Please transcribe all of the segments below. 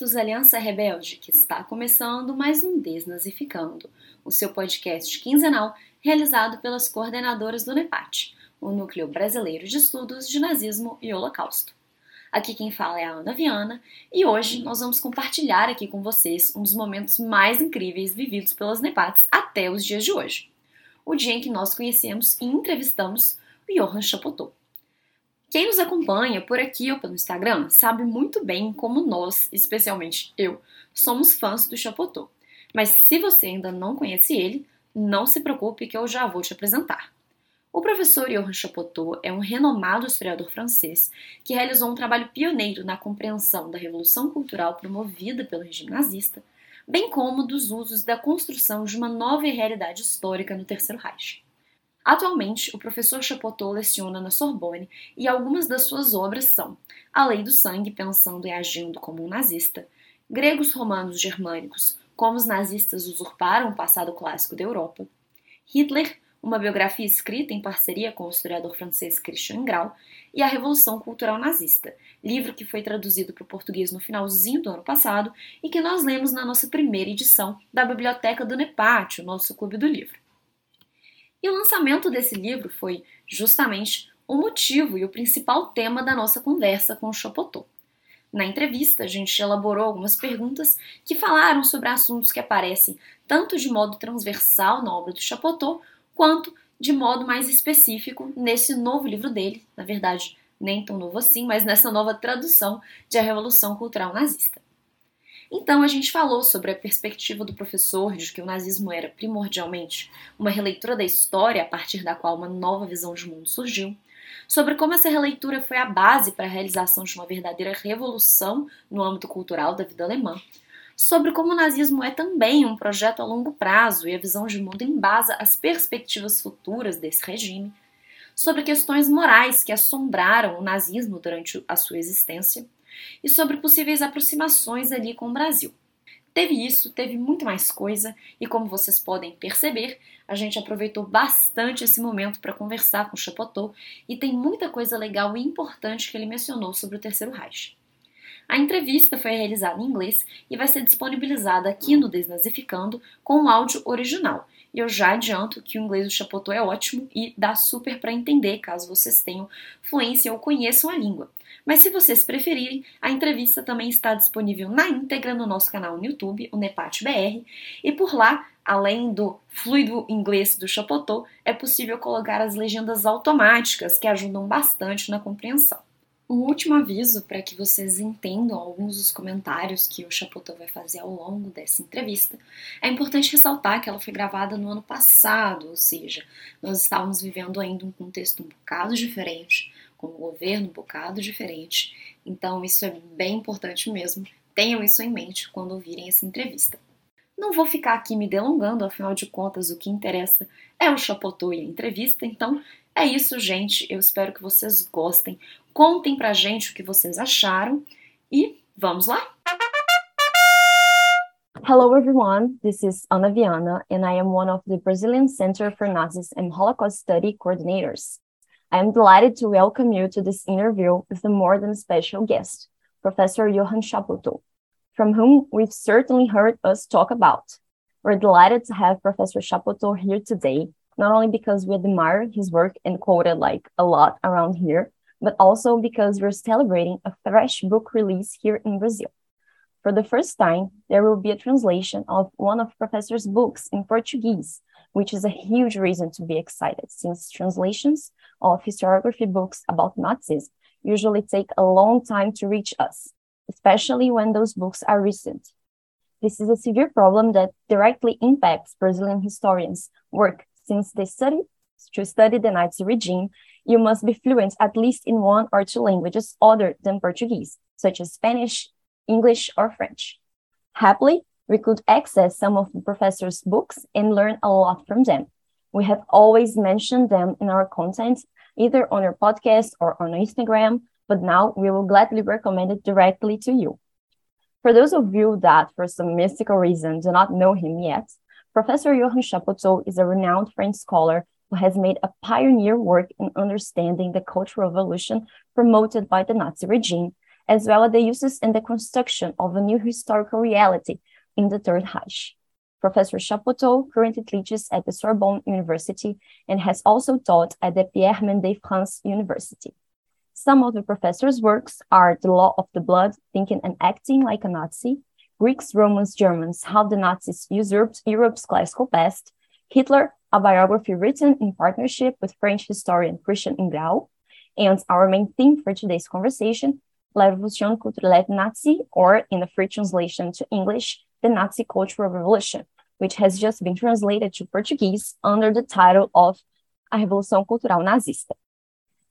Dispostos Aliança Rebelde, que está começando mais um Desnazificando, o seu podcast quinzenal realizado pelas coordenadoras do NEPAT, o Núcleo Brasileiro de Estudos de Nazismo e Holocausto. Aqui quem fala é a Ana Viana e hoje nós vamos compartilhar aqui com vocês um dos momentos mais incríveis vividos pelas NEPATs até os dias de hoje. O dia em que nós conhecemos e entrevistamos o Johann Chapotot. Quem nos acompanha por aqui ou pelo Instagram sabe muito bem como nós, especialmente eu, somos fãs do Chapotot. Mas se você ainda não conhece ele, não se preocupe que eu já vou te apresentar. O professor Johann Chapotot é um renomado historiador francês que realizou um trabalho pioneiro na compreensão da revolução cultural promovida pelo regime nazista, bem como dos usos da construção de uma nova realidade histórica no Terceiro Reich. Atualmente, o professor Chapotot leciona na Sorbonne e algumas das suas obras são A Lei do Sangue, pensando e agindo como um nazista, Gregos Romanos Germânicos, como os nazistas usurparam o passado clássico da Europa, Hitler, uma biografia escrita em parceria com o historiador francês Christian Grau, e A Revolução Cultural Nazista, livro que foi traduzido para o português no finalzinho do ano passado e que nós lemos na nossa primeira edição da Biblioteca do Nepátio, nosso clube do livro. E o lançamento desse livro foi justamente o motivo e o principal tema da nossa conversa com o Chapotot. Na entrevista, a gente elaborou algumas perguntas que falaram sobre assuntos que aparecem tanto de modo transversal na obra do Chapotot, quanto de modo mais específico nesse novo livro dele, na verdade, nem tão novo assim, mas nessa nova tradução de A Revolução Cultural Nazista. Então a gente falou sobre a perspectiva do professor de que o nazismo era primordialmente uma releitura da história a partir da qual uma nova visão de mundo surgiu, sobre como essa releitura foi a base para a realização de uma verdadeira revolução no âmbito cultural da vida alemã, sobre como o nazismo é também um projeto a longo prazo e a visão de mundo embasa as perspectivas futuras desse regime, sobre questões morais que assombraram o nazismo durante a sua existência e sobre possíveis aproximações ali com o Brasil. Teve isso, teve muito mais coisa, e como vocês podem perceber, a gente aproveitou bastante esse momento para conversar com o Chapotot e tem muita coisa legal e importante que ele mencionou sobre o Terceiro Reich. A entrevista foi realizada em inglês e vai ser disponibilizada aqui no Desnazificando com o áudio original. E eu já adianto que o inglês do Chapotot é ótimo e dá super para entender caso vocês tenham fluência ou conheçam a língua. Mas se vocês preferirem, a entrevista também está disponível na íntegra no nosso canal no YouTube, o Nepat BR, e por lá, além do fluido inglês do Chapotot, é possível colocar as legendas automáticas que ajudam bastante na compreensão. Um último aviso para que vocês entendam alguns dos comentários que o Chapotot vai fazer ao longo dessa entrevista. É importante ressaltar que ela foi gravada no ano passado, ou seja, nós estávamos vivendo ainda um contexto um bocado diferente, com um governo um bocado diferente. Então, isso é bem importante mesmo. Tenham isso em mente quando ouvirem essa entrevista. Não vou ficar aqui me delongando, afinal de contas, o que interessa é o Chapotot e a entrevista, então é isso, gente. Eu espero que vocês gostem. Contem pra gente o que vocês acharam e vamos lá? Hello everyone, this is Ana Viana and I am one of the Brazilian Center for Nazis and Holocaust Study coordinators. I am delighted to welcome you to this interview with a more than special guest, Professor Johann Chapoutot, from whom we've certainly heard us talk about. We're delighted to have Professor Chapoutot here today not only because we admire his work and quote it like a lot around here, but also because we're celebrating a fresh book release here in Brazil. For the first time, there will be a translation of one of Professor's books in Portuguese, which is a huge reason to be excited since translations of historiography books about Nazis usually take a long time to reach us, especially when those books are recent. This is a severe problem that directly impacts Brazilian historians' work since they study to study the Nazi regime, you must be fluent at least in one or two languages other than Portuguese, such as Spanish, English, or French. Happily, we could access some of the professor's books and learn a lot from them. We have always mentioned them in our content, either on our podcast or on Instagram, but now we will gladly recommend it directly to you. For those of you that, for some mystical reason, do not know him yet, Professor Johann Chapoutot is a renowned French scholar who has made a pioneer work in understanding the Cultural Revolution promoted by the Nazi regime, as well as the uses and the construction of a new historical reality in the Third Reich. Professor Chapoutot currently teaches at the Sorbonne University and has also taught at the Pierre Mendès France University. Some of the professor's works are The Law of the Blood, Thinking and Acting Like a Nazi, Greeks, Romans, Germans, How the Nazis Usurped Europe's Classical Past, Hitler, a biography written in partnership with French historian Christian Ingrao, and our main theme for today's conversation, La Révolution culturelle Nazi, or in the free translation to English, the Nazi Cultural Revolution, which has just been translated to Portuguese under the title of A Revolução Cultural Nazista.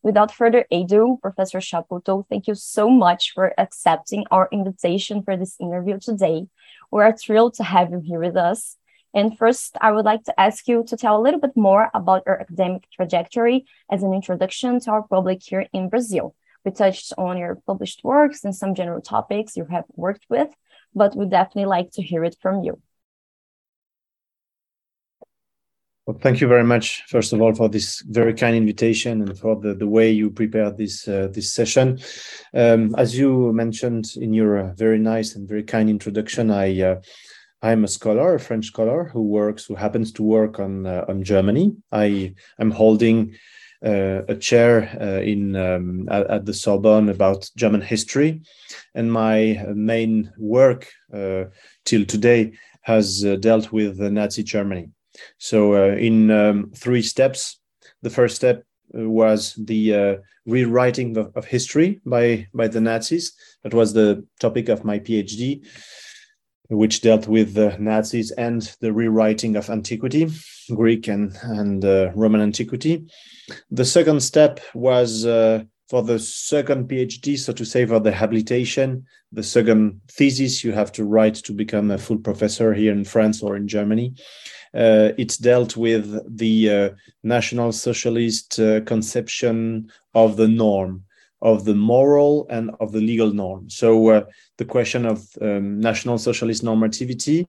Without further ado, Professor Chapoutot, thank you so much for accepting our invitation for this interview today. We are thrilled to have you here with us. And first, I would like to ask you to tell a little bit more about your academic trajectory as an introduction to our public here in Brazil. We touched on your published works and some general topics you have worked with, but we'd definitely like to hear it from you. Well, thank you very much, first of all, for this very kind invitation and for the, the way you prepared this uh, this session. Um, as you mentioned in your uh, very nice and very kind introduction, I uh, I'm a scholar, a French scholar who works, who happens to work on uh, on Germany. I am holding uh, a chair uh, in um, at, at, the Sorbonne about German history, and my main work till today has dealt with the Nazi Germany. So, uh, in um, three steps, the first step uh, was the uh, rewriting of, of, history by by the Nazis. That was the topic of my PhD, which dealt with the Nazis and the rewriting of antiquity, Greek and and uh, Roman antiquity. The second step was uh, for the second PhD, so to say, for the habilitation, the second thesis you have to write to become a full professor here in France or in Germany. Uh, it's dealt with the uh, National Socialist uh, conception of the norm, of the moral and of the legal norm. So uh, the question of um, National Socialist normativity,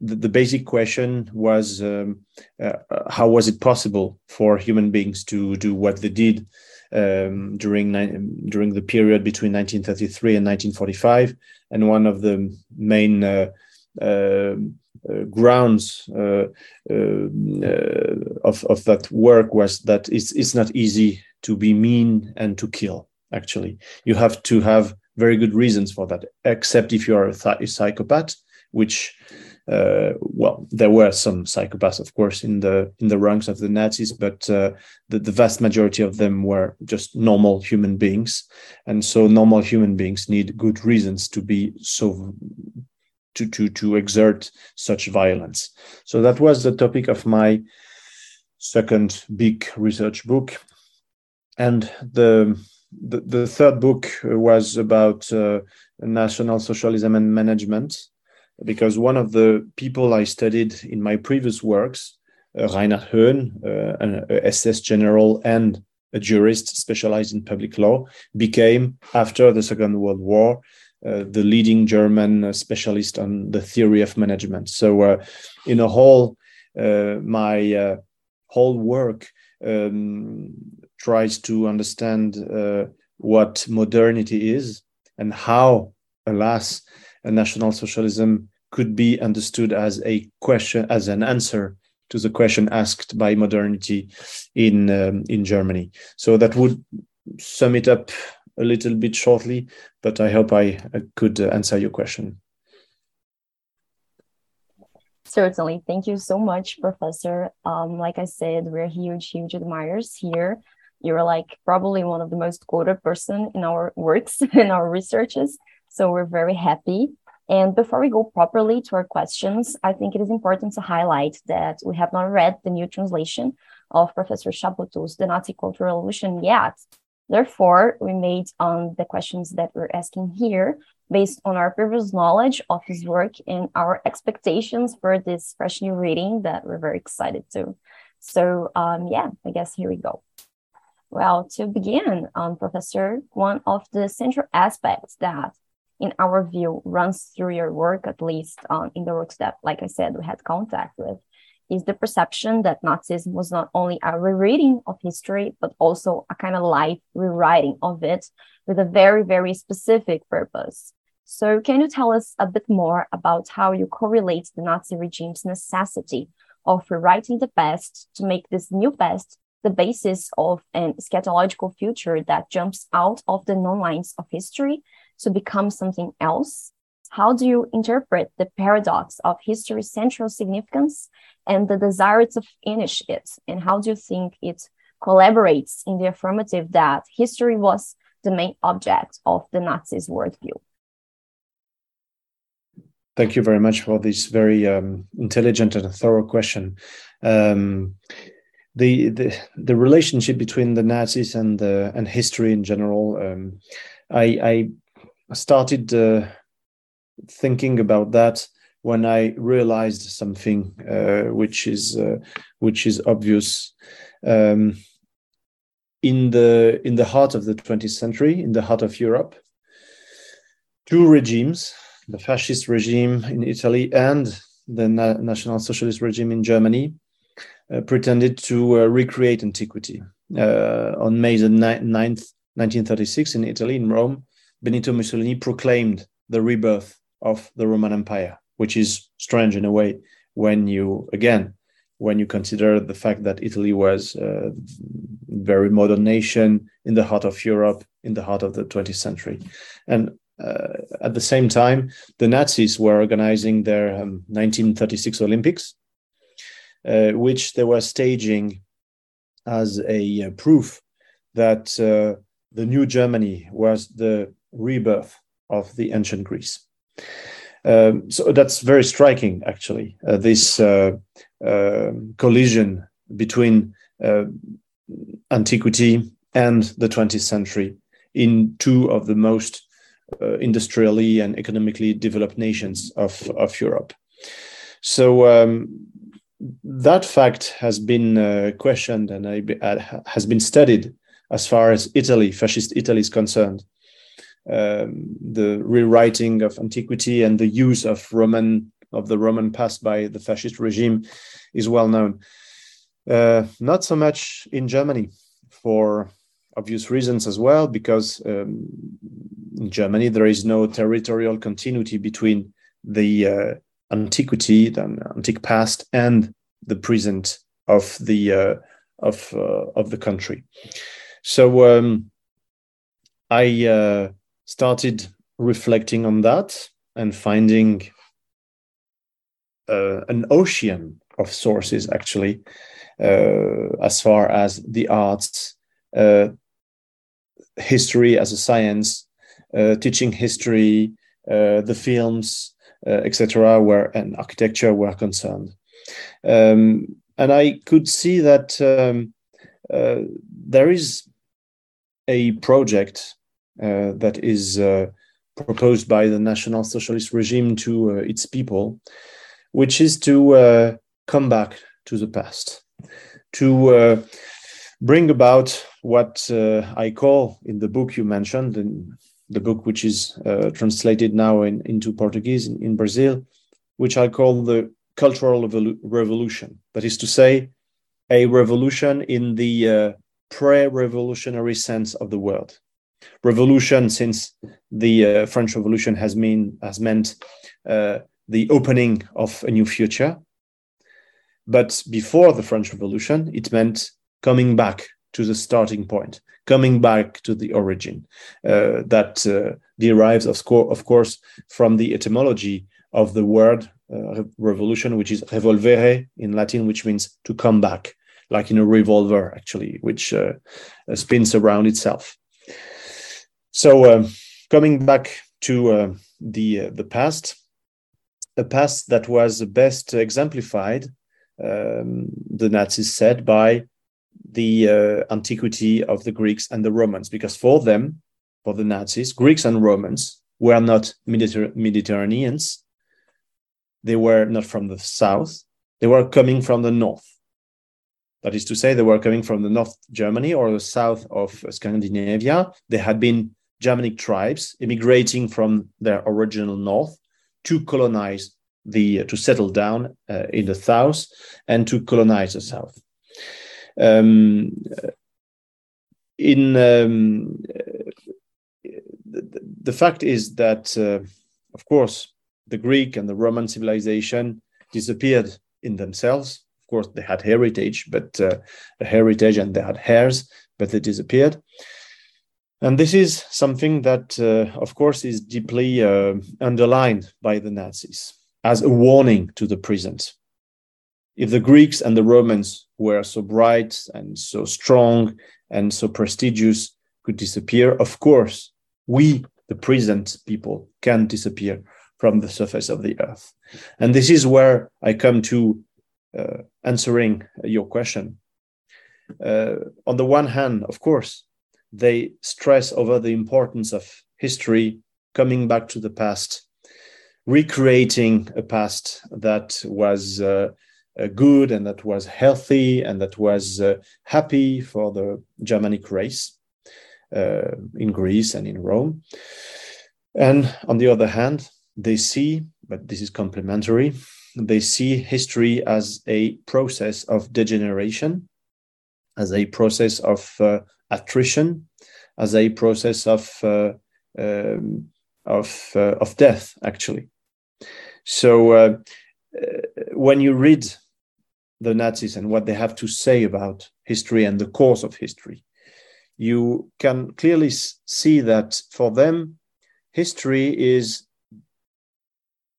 the, the basic question was um, uh, how was it possible for human beings to do what they did um, during during the period between 1933 and 1945, and one of the main uh, uh, uh, grounds uh, uh, of of that work was that it's it's not easy to be mean and to kill. Actually, you have to have very good reasons for that, except if you are a, th- psychopath, which uh, well, there were some psychopaths, of course, in the in the ranks of the Nazis, but uh, the, the vast majority of them were just normal human beings, and so normal human beings need good reasons to be so to to to exert such violence. So that was the topic of my second big research book, and the the, the third book was about uh, national socialism and management because one of the people I studied in my previous works, uh, Reinhard uh, an SS general and a jurist specialized in public law, became, after the Second World War, uh, the leading German uh, specialist on the theory of management. So, uh, in a whole, uh, my whole work um, tries to understand what modernity is and how, alas, a national socialism could be understood as a question, as an answer to the question asked by modernity in um, in Germany. So that would sum it up a little bit shortly, but I hope I, I could answer your question. Certainly. Thank you so much, Professor. Um, like I said, we're huge, huge admirers here. You're like probably one of the most quoted person in our works in our researches. So we're very happy. And before we go properly to our questions, I think it is important to highlight that we have not read the new translation of Professor Chapoutot's The Nazi Cultural Revolution yet. Therefore, we made um, the questions that we're asking here based on our previous knowledge of his work and our expectations for this fresh new reading that we're very excited to. So, um, yeah, I guess here we go. Well, to begin, um, Professor, one of the central aspects that in our view runs through your work at least um, in the works that like i said we had contact with is the perception that Nazism was not only a rereading of history, but also a kind of life rewriting of it with a very, very specific purpose. So, can you tell us a bit more about how you correlate the Nazi regime's necessity of rewriting the past to make this new past the basis of an eschatological future that jumps out of the known lines of history to become something else? How do you interpret the paradox of history's central significance and the desire to finish it? And how do you think it collaborates in the affirmative that history was the main object of the Nazis' worldview? Thank you very much for this very um, intelligent and thorough question. Um, the, the the relationship between the Nazis and uh, and history in general, um, I, I started uh, thinking about that when I realized something uh, which is uh, which is obvious. Um, in the in the heart of the 20th century, in the heart of Europe, two regimes the fascist regime in Italy and the Na National Socialist regime in Germany pretended to uh, recreate antiquity. Uh, on May the 9th, 1936, in Italy, in Rome, Benito Mussolini proclaimed the rebirth of the Roman Empire, which is strange in a way when you, again, when you consider the fact that Italy was a very modern nation in the heart of Europe, in the heart of the 20th century. And uh, at the same time, the Nazis were organizing their um, 1936 Olympics, uh, which they were staging as a uh, proof that uh, the new Germany was the rebirth of the ancient Greece. Um, so that's very striking, actually, this um, collision between antiquity and the 20th century in two of the most uh, industrially and economically developed nations of, of Europe. So um, that fact has been uh, questioned and uh, has been studied as far as Italy, fascist Italy, is concerned. Um, the rewriting of antiquity and the use of Roman of the Roman past by the fascist regime is well known. Uh, not so much in Germany, for obvious reasons as well, because um, in Germany, there is no territorial continuity between the uh, antiquity, the antique past, and the present of the uh, of uh, of the country. So um, I uh, started reflecting on that and finding uh, an ocean of sources actually, uh, as far as the arts, history as a science, uh, teaching history, uh, the films, uh, Uh, etc., were and architecture were concerned. Um, and I could see that um, uh, there is a project uh, that is proposed by the National Socialist regime to its people, which is to come back to the past, to bring about what uh, I call in the book you mentioned, in the book which is uh, translated now in, into Portuguese in, in, Brazil, which I call the cultural revolution. That is to say, a revolution in the uh, pre-revolutionary sense of the word. Revolution, since the uh, French Revolution has mean has meant uh, the opening of a new future. But before the French Revolution, it meant coming back to the starting point, coming back to the origin uh, that uh, derives, of, of course, from the etymology of the word uh, revolution, which is revolvere in Latin, which means to come back, like in a revolver, actually, which uh, uh, spins around itself. So, um, coming back to uh, the the past, a past that was best exemplified, um, the Nazis said, by the uh, antiquity of the Greeks and the Romans, because for them, for the Nazis, Greeks and Romans were not Mediter- Mediterraneans. They were not from the south. They were coming from the north. That is to say, they were coming from the North Germany or the south of Scandinavia. They had been Germanic tribes immigrating from their original north to colonize the to settle down uh, in the south and to colonize the south. Um, in um, the, the, fact is that, uh, of course, the Greek and the Roman civilization disappeared in themselves. Of course, they had heritage, but uh, heritage, and they had heirs, but they disappeared. And this is something that, uh, of course, is deeply uh, underlined by the Nazis as a warning to the present. If the Greeks and the Romans were so bright and so strong and so prestigious could disappear, of course, we, the present people, can disappear from the surface of the earth. And this is where I come to uh, answering your question. Uh, on the one hand, of course, they stress over the importance of history, coming back to the past, recreating a past that was uh, good and that was healthy and that was uh, happy for the Germanic race uh, in Greece and in Rome. And on the other hand, they see, but this is complementary, they see history as a process of degeneration, as a process of uh, attrition, as a process of uh, um, of uh, of death, actually. So uh, uh, when you read the Nazis and what they have to say about history and the course of history, you can clearly see that for them, history is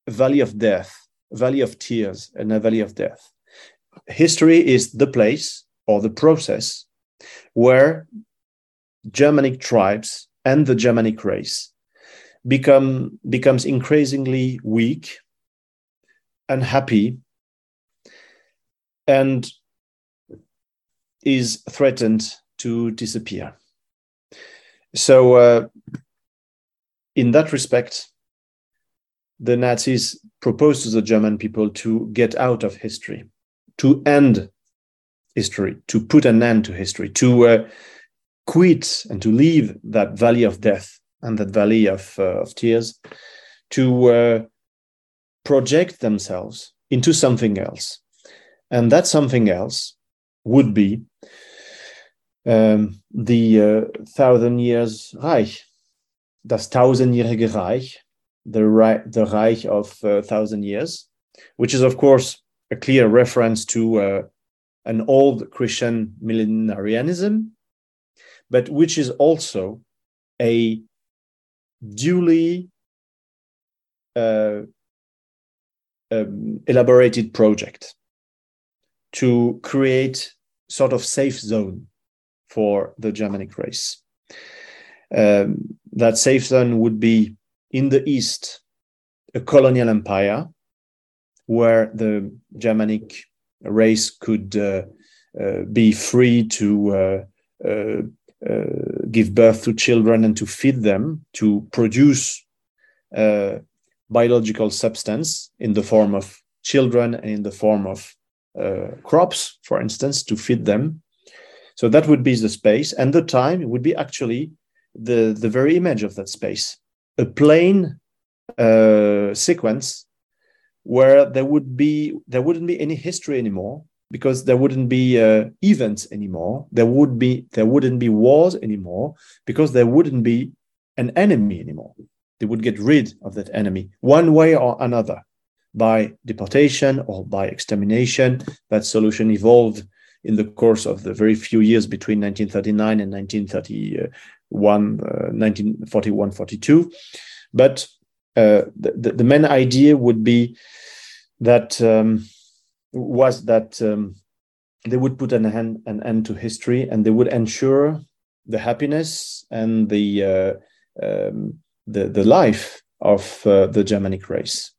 a valley of death, a valley of tears, and a valley of death. History is the place or the process where Germanic tribes and the Germanic race become becomes increasingly weak, unhappy, and is threatened to disappear. So, uh, in that respect, the Nazis proposed to the German people to get out of history, to end history, to put an end to history, to uh, quit and to leave that valley of death and that valley of, uh, of tears, to uh, project themselves into something else. And that something else would be um, the uh, thousand years Reich, das tausendjährige Reich, the, Reich, the Reich of uh, thousand years, which is, of course, a clear reference to uh, an old Christian millenarianism, but which is also a duly uh, um, elaborated project to create sort of safe zone for the Germanic race. Um, that safe zone would be in the east, a colonial empire where the Germanic race could uh, uh, be free to uh, uh, uh, give birth to children and to feed them, to produce biological substance in the form of children and in the form of crops, for instance, to feed them. So that would be the space, and the time would be actually the the very image of that space, a plain uh, sequence where there would be there wouldn't be any history anymore because there wouldn't be uh, events anymore. There would be there wouldn't be wars anymore because there wouldn't be an enemy anymore. They would get rid of that enemy one way or another by deportation or by extermination. That solution evolved in the course of the very few years between 1939 and 1931, uh, 1941, 42. But uh, the, the main idea would be that um, was that um, they would put an end, an end to history and they would ensure the happiness and the uh, um, the, the life of uh, the Germanic race.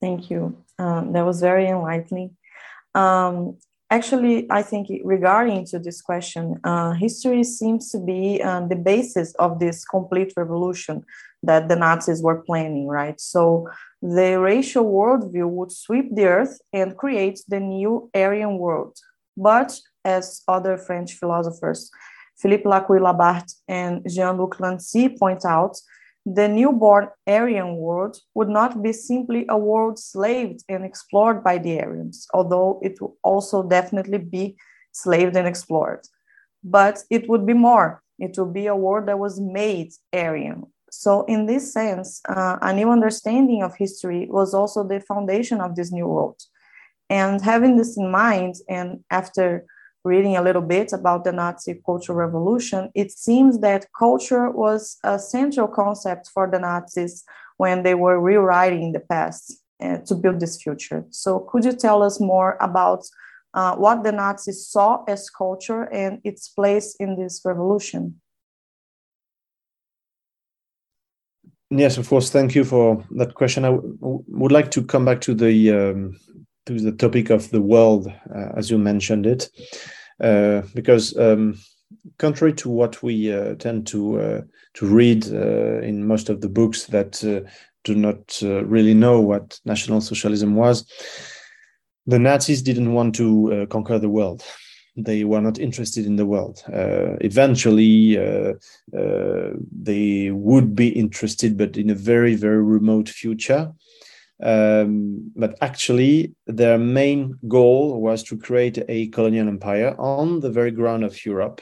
Thank you. Um, that was very enlightening. Um, actually, I think regarding to this question, uh, history seems to be um, the basis of this complete revolution that the Nazis were planning, right? So the racial worldview would sweep the earth and create the new Aryan world. But as other French philosophers Philippe Lacoue-Labarthe and Jean-Luc Nancy point out, the newborn Aryan world would not be simply a world slaved and explored by the Aryans, although it would also definitely be slaved and explored. But it would be more. It would be a world that was made Aryan. So, in this sense, uh, a new understanding of history was also the foundation of this new world. And having this in mind, and after reading a little bit about the Nazi Cultural Revolution, it seems that culture was a central concept for the Nazis when they were rewriting the past uh, to build this future. So, could you tell us more about uh, what the Nazis saw as culture and its place in this revolution? Yes, of course. Thank you for that question. I would like to come back to the um, to the topic of the world, uh, as you mentioned it, because um, contrary to what we uh, tend to uh, to read uh, in most of the books that uh, do not really know what National Socialism was, the Nazis didn't want to conquer the world they were not interested in the world. Uh, eventually, uh, uh, they would be interested, but in a very, very remote future. Um, but actually, their main goal was to create a colonial empire on the very ground of Europe.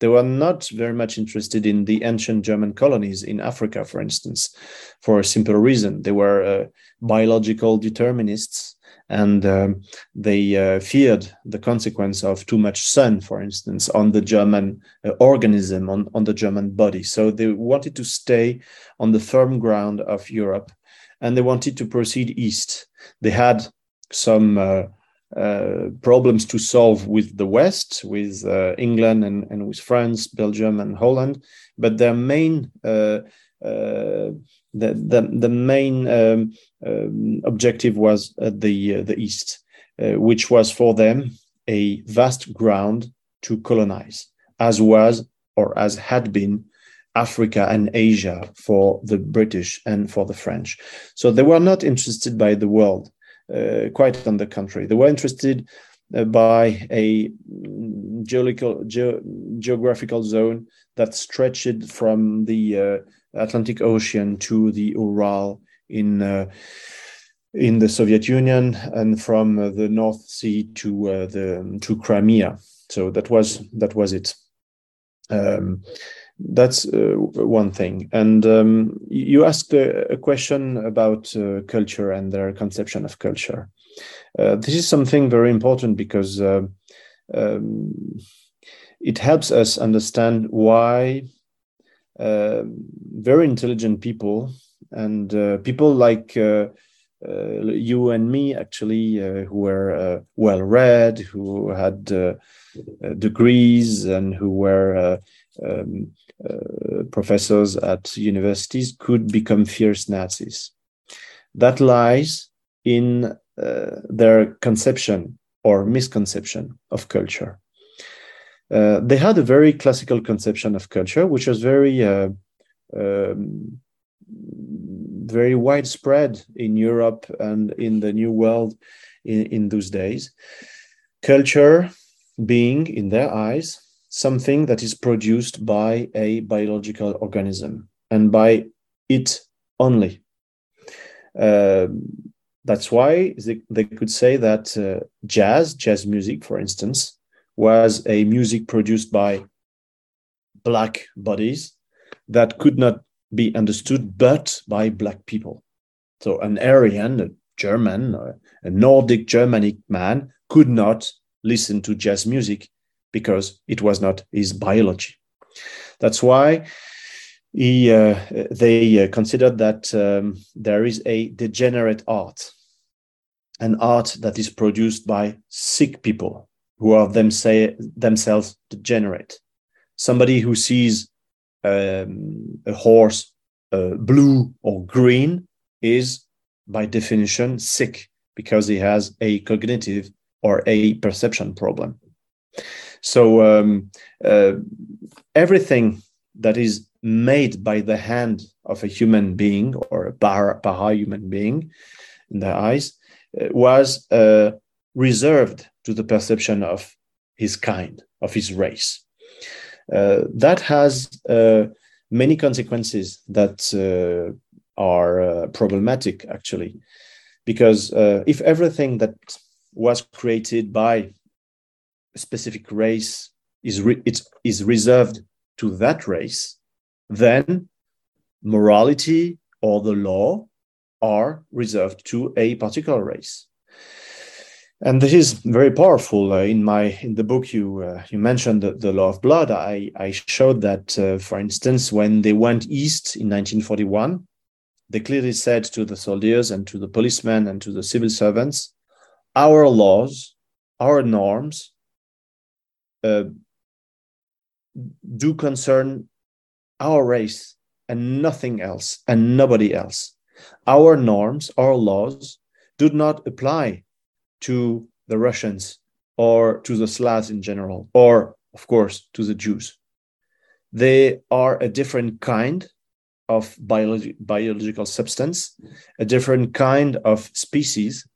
They were not very much interested in the ancient German colonies in Africa, for instance, for a simple reason. They were uh, biological determinists and um, they uh, feared the consequence of too much sun, for instance, on the German uh, organism, on, on the German body. So they wanted to stay on the firm ground of Europe and they wanted to proceed east. They had some uh, uh problems to solve with the West, with uh, England and, and with France, Belgium, and Holland, but their main uh, the the, the main um, um, objective was uh, the uh, the east, uh, which was for them a vast ground to colonize, as was or as had been Africa and Asia for the British and for the French. So they were not interested by the world, uh, quite on the contrary. They were interested uh, by a ge geographical zone that stretched from the uh, Atlantic Ocean to the Ural in uh, in the Soviet Union and from uh, the North Sea to uh, the to Crimea. So that was that was it. Um, that's uh, one thing. And um, you asked a, a question about uh, culture and their conception of culture. Uh, this is something very important because um, it helps us understand why very intelligent people and uh, people like uh, uh, you and me actually who were well read who had degrees and who were um, professors at universities could become fierce nazis that lies in uh, their conception or misconception of culture. Uh, they had a very classical conception of culture, which was very uh, um, very widespread in Europe and in the New World in, in those days. Culture being, in their eyes, something that is produced by a biological organism and by it only. Uh, that's why they, they, could say that uh, jazz, jazz music, for instance, was a music produced by black bodies that could not be understood but by black people. So an Aryan, a German, a Nordic Germanic man could not listen to jazz music because it was not his biology. That's why he, uh, they uh, considered that um, there is a degenerate art, an art that is produced by sick people who are them say, themselves degenerate. Somebody who sees um, a horse uh, blue or green is by definition sick because he has a cognitive or a perception problem. So um, uh, everything that is made by the hand of a human being or a para human being in their eyes uh, was uh, reserved to the perception of his kind, of his race. that has many consequences that are problematic, actually because uh, if everything that was created by specific race is re- it's, is reserved to that race, then morality or the law are reserved to a particular race. And this is very powerful. Uh, in my in the book, you uh, you mentioned the, the, law of blood. I I showed that, uh, for instance, when they went east in 1941, they clearly said to the soldiers and to the policemen and to the civil servants, our laws, our norms uh, do concern our race and nothing else and nobody else. Our norms, our laws do not apply to the Russians or to the Slavs in general, or of course to the Jews. They are a different kind of biologi- biological substance, a different kind of species,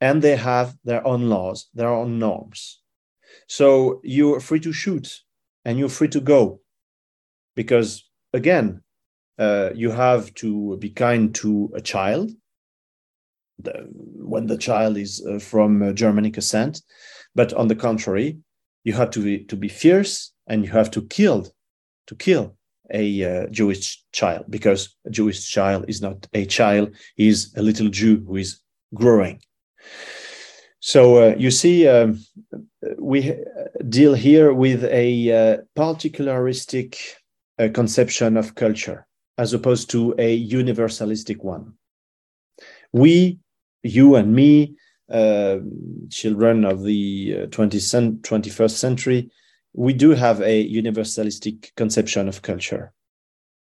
and they have their own laws, their own norms. So you're free to shoot and you're free to go because, again, uh, you have to be kind to a child the, when the child is uh, from uh, Germanic ascent. But on the contrary, you have to be, to be fierce and you have to kill, to kill a uh, Jewish child because a Jewish child is not a child, he's a little Jew who is growing. So uh, you see, um, we deal here with a uh, particularistic uh, conception of culture as opposed to a universalistic one. We, you and me, uh, children of the 20th, uh, 21st century, we do have a universalistic conception of culture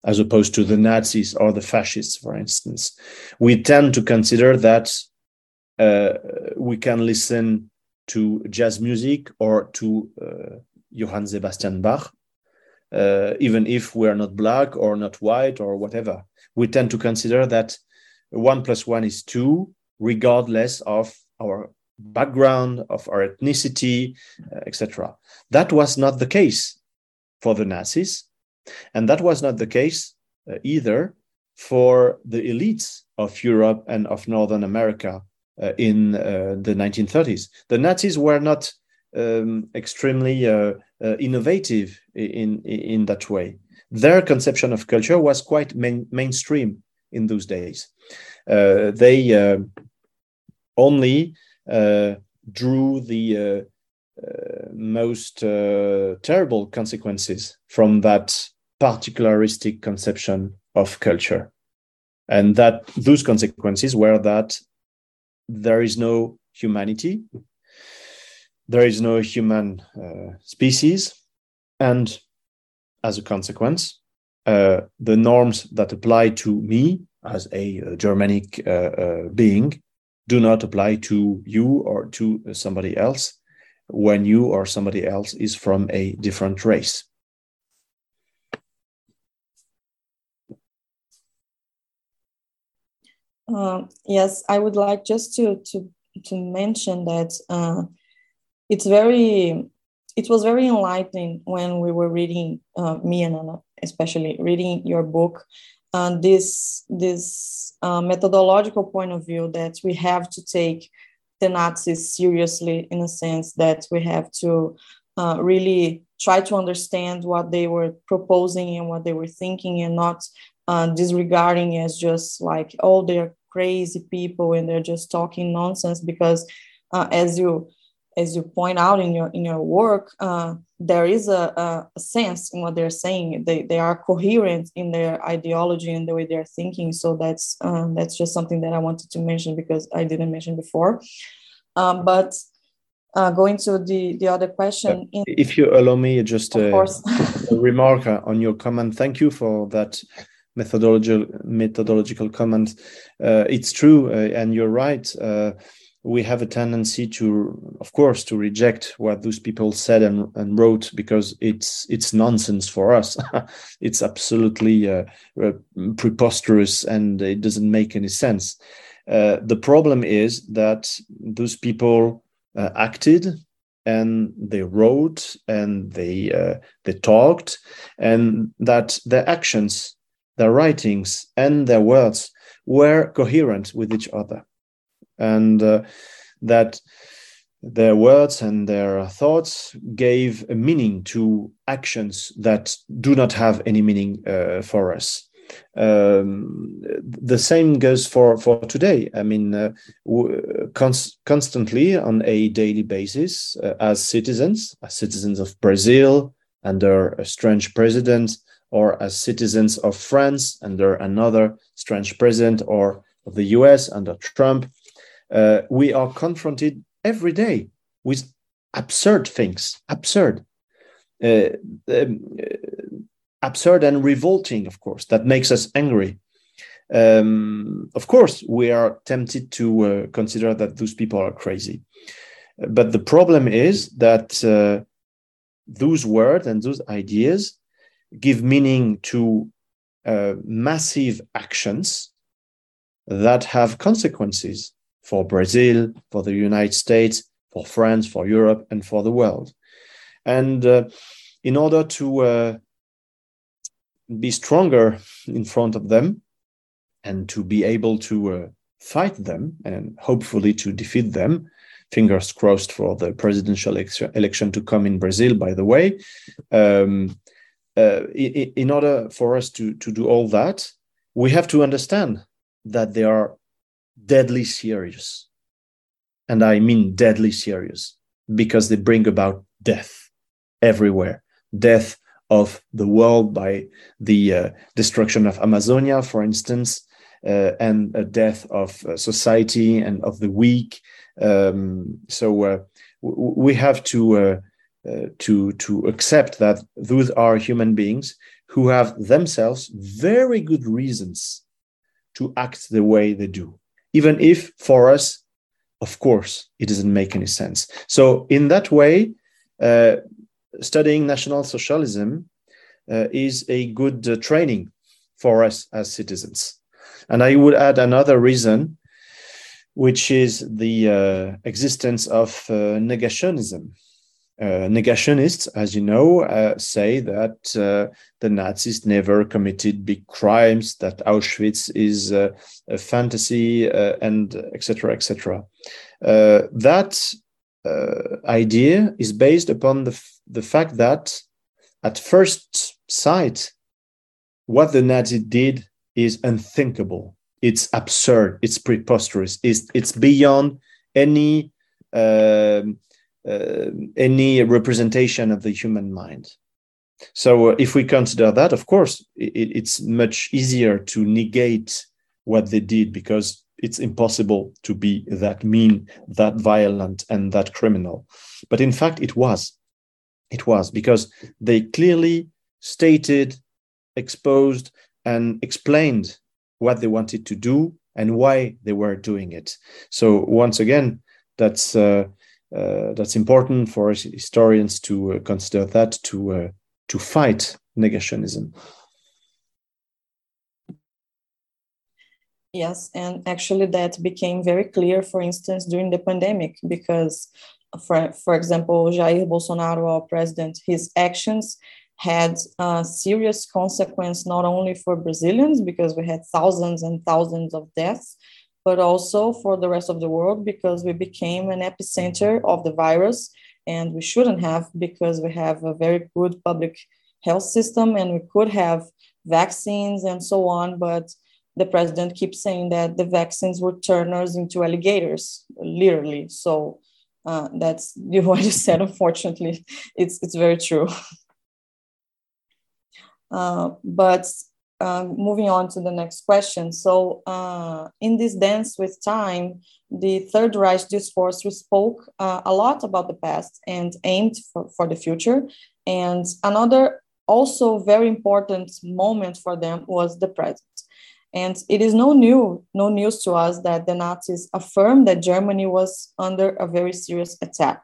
as opposed to the Nazis or the fascists, for instance. We tend to consider that we can listen to jazz music or to uh, Johann Sebastian Bach, uh, even if we're not black or not white or whatever. We tend to consider that one plus one is two, regardless of our background, of our ethnicity, uh, etc. That was not the case for the Nazis, and that was not the case uh, either for the elites of Europe and of Northern America uh, in uh, the 1930s. The Nazis were not um, extremely uh, uh, innovative in, in that way. Their conception of culture was quite main, mainstream in those days. they only uh, drew the uh, uh, most terrible consequences from that particularistic conception of culture. And that those consequences were that there is no humanity, there is no human uh, species, and as a consequence, uh, the norms that apply to me as a, a Germanic uh, being do not apply to you or to somebody else when you or somebody else is from a different race. Uh, yes, I would like just to to to mention that uh, it's very it was very enlightening when we were reading uh, me and Ana, especially reading your book uh, this this uh, methodological point of view that we have to take the Nazis seriously in a sense that we have to uh, really try to understand what they were proposing and what they were thinking and not uh, disregarding as just like oh they're crazy people and they're just talking nonsense because uh, as you as you point out in your in your work, uh, there is a, a, sense in what they're saying. They, they are coherent in their ideology and the way they're thinking. So that's um, that's just something that I wanted to mention because I didn't mention before. Um, but uh, going to the the other question, in, if you allow me, just a, a remark on your comment. Thank you for that methodological methodological comment. Uh, it's true, uh, and you're right. Uh, we have a tendency to of course to reject what those people said and, and wrote because it's it's nonsense for us it's absolutely uh, preposterous and it doesn't make any sense the problem is that those people acted and they wrote and they uh, they talked and that their actions their writings and their words were coherent with each other and uh, that their words and their thoughts gave a meaning to actions that do not have any meaning uh, for us um, the same goes for for today. I mean, uh, const constantly on a daily basis, uh, as citizens, as citizens of Brazil under a strange president, or as citizens of France under another strange president, or of the U.S. under Trump, uh, we are confronted every day with absurd things. Absurd. Uh, um, absurd and revolting, of course, that makes us angry. Um, of course, we are tempted to uh, consider that those people are crazy. But the problem is that uh, those words and those ideas give meaning to uh, massive actions that have consequences for Brazil, for the United States, for France, for Europe, and for the world. And uh, in order to uh, be stronger in front of them and to be able to uh, fight them and hopefully to defeat them. Fingers crossed for the presidential election to come in Brazil, by the way. Um, uh, in, in order for us to, to do all that, we have to understand that they are deadly serious. And I mean deadly serious because they bring about death everywhere death of the world by the uh, destruction of Amazonia, for instance, uh, and a death of uh, society and of the weak. Um, so uh, we have to uh, uh, to to accept that those are human beings who have themselves very good reasons to act the way they do, even if for us, of course, it doesn't make any sense. So in that way studying National Socialism uh, is a good uh, training for us as citizens. And I would add another reason, which is the uh, existence of uh, negationism. Uh, negationists, as you know, uh, say that the Nazis never committed big crimes, that Auschwitz is a fantasy, and etc., etc. that idea is based upon the the fact that at first sight, what the Nazi did is unthinkable. It's absurd. It's preposterous. It's, it's beyond any uh, uh, any representation of the human mind. So, uh, if we consider that, of course, it, it's much easier to negate what they did because it's impossible to be that mean, that violent, and that criminal. But in fact, it was. It was because they clearly stated, exposed, and explained what they wanted to do and why they were doing it. So once again, that's uh, uh, that's important for historians to uh, consider that to uh, to fight negationism. Yes, and actually that became very clear, for instance, during the pandemic, because for, for example, Jair Bolsonaro, our president, his actions had a serious consequence not only for Brazilians because we had thousands and thousands of deaths, but also for the rest of the world because we became an epicenter of the virus and we shouldn't have because we have a very good public health system and we could have vaccines and so on but the president keeps saying that the vaccines would turn us into alligators literally so uh, that's what you said. Unfortunately, it's it's very true. Uh, but um, moving on to the next question. So, uh, in this dance with time, the Third Reich discourse we spoke uh, a lot about the past and aimed for, for the future. And another also very important moment for them was the present. And it is no new, no news to us that the Nazis affirmed that Germany was under a very serious attack.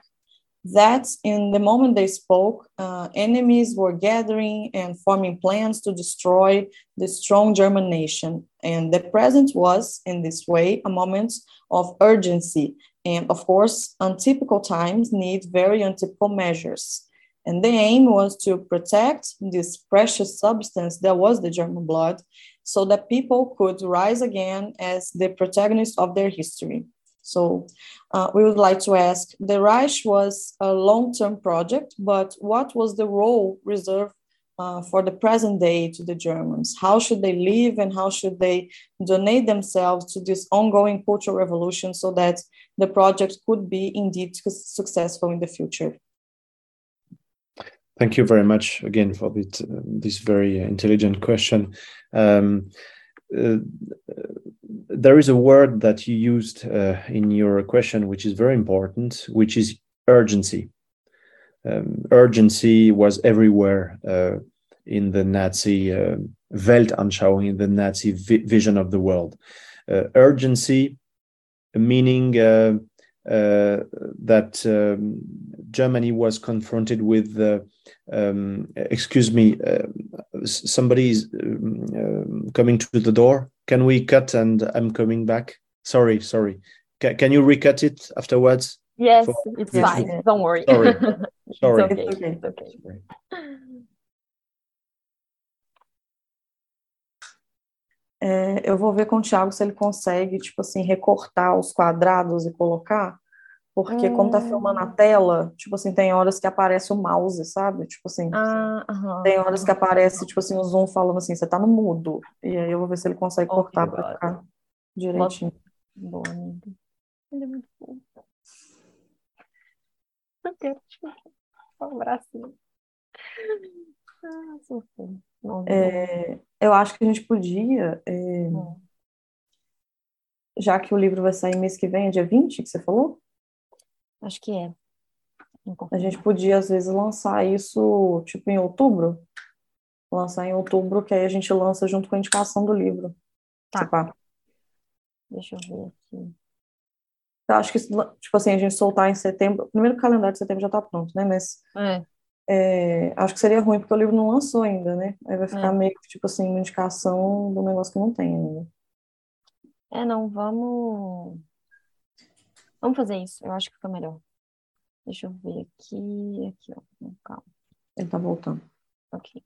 That in the moment they spoke, uh, enemies were gathering and forming plans to destroy the strong German nation. And the present was, in this way, a moment of urgency And of course, untypical times need very untypical measures. And the aim was to protect this precious substance that was the German blood so that people could rise again as the protagonists of their history. So uh, we would like to ask, the Reich was a long-term project, but what was the role reserved uh, for the present day to the Germans? How should they live and how should they donate themselves to this ongoing cultural revolution so that the project could be indeed successful in the future? Thank you very much again for this, uh, this very intelligent question. Um, uh, there is a word that you used uh, in your question, which is very important, which is urgency. Um, urgency was everywhere uh, in the Nazi uh, Weltanschauung, in the Nazi vi vision of the world. Uh, urgency, meaning uh, uh, that um, Germany was confronted with, um, excuse me, somebody is um, um, coming to the door. Can we cut and I'm coming back? Sorry, sorry. C can you recut it afterwards? Yes, For it's fine. Don't worry. Sorry. sorry. It's okay. It's okay. Sorry. É, eu vou ver com o Thiago se ele consegue, tipo assim, recortar os quadrados e colocar, porque hum. como tá filmando a tela, tipo assim, tem horas que aparece o mouse, sabe? Tipo assim, ah, tem horas que aparece, tipo assim, o zoom falando assim, você tá no mudo. E aí eu vou ver se ele consegue oh, cortar para ficar direitinho. Boa, amiga. Ele é muito fofo. Eu quero te um abraço. Ah. É, eu acho que a gente podia, é, hum. já que o livro vai sair mês que vem, é dia 20, que você falou? Acho que é. A gente podia, às vezes, lançar isso, tipo, em outubro. Lançar em outubro, que aí a gente lança junto com a indicação do livro. Tá. Deixa eu ver aqui. Eu acho que, tipo assim, a gente soltar em setembro, o primeiro calendário de setembro já tá pronto, né? Mas é. É, acho que seria ruim porque o livro não lançou ainda, né? Aí vai ficar é. meio que, tipo assim, uma indicação do negócio que não tem ainda. É, não, vamos. Vamos fazer isso. Eu acho que fica melhor. Deixa eu ver aqui. Aqui, ó. Calma. Ele tá voltando. Ok.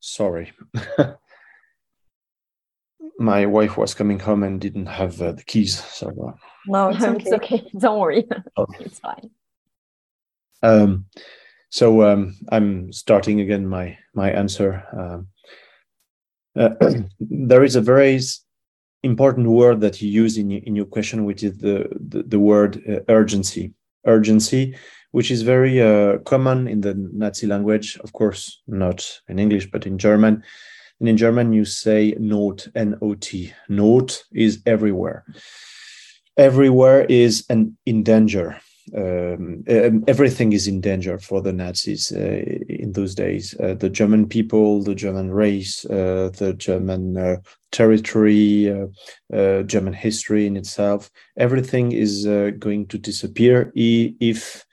Sorry. my wife was coming home and didn't have uh, the keys. So uh, no, it's okay. it's okay. Don't worry, oh. it's fine. Um, so um, I'm starting again my my answer. Um, uh, there is a very important word that you use in in your question, which is the the, the word uh, urgency. Urgency, which is very uh, common in the Nazi language, of course, not in English, but in German and in German, you say Not, N O T. Not is everywhere. Everywhere is an in danger. Um, um, everything is in danger for the Nazis uh, in those days. Uh, the German people, the German race, uh, the German uh, territory, uh, uh, German history in itself, everything is going to disappear if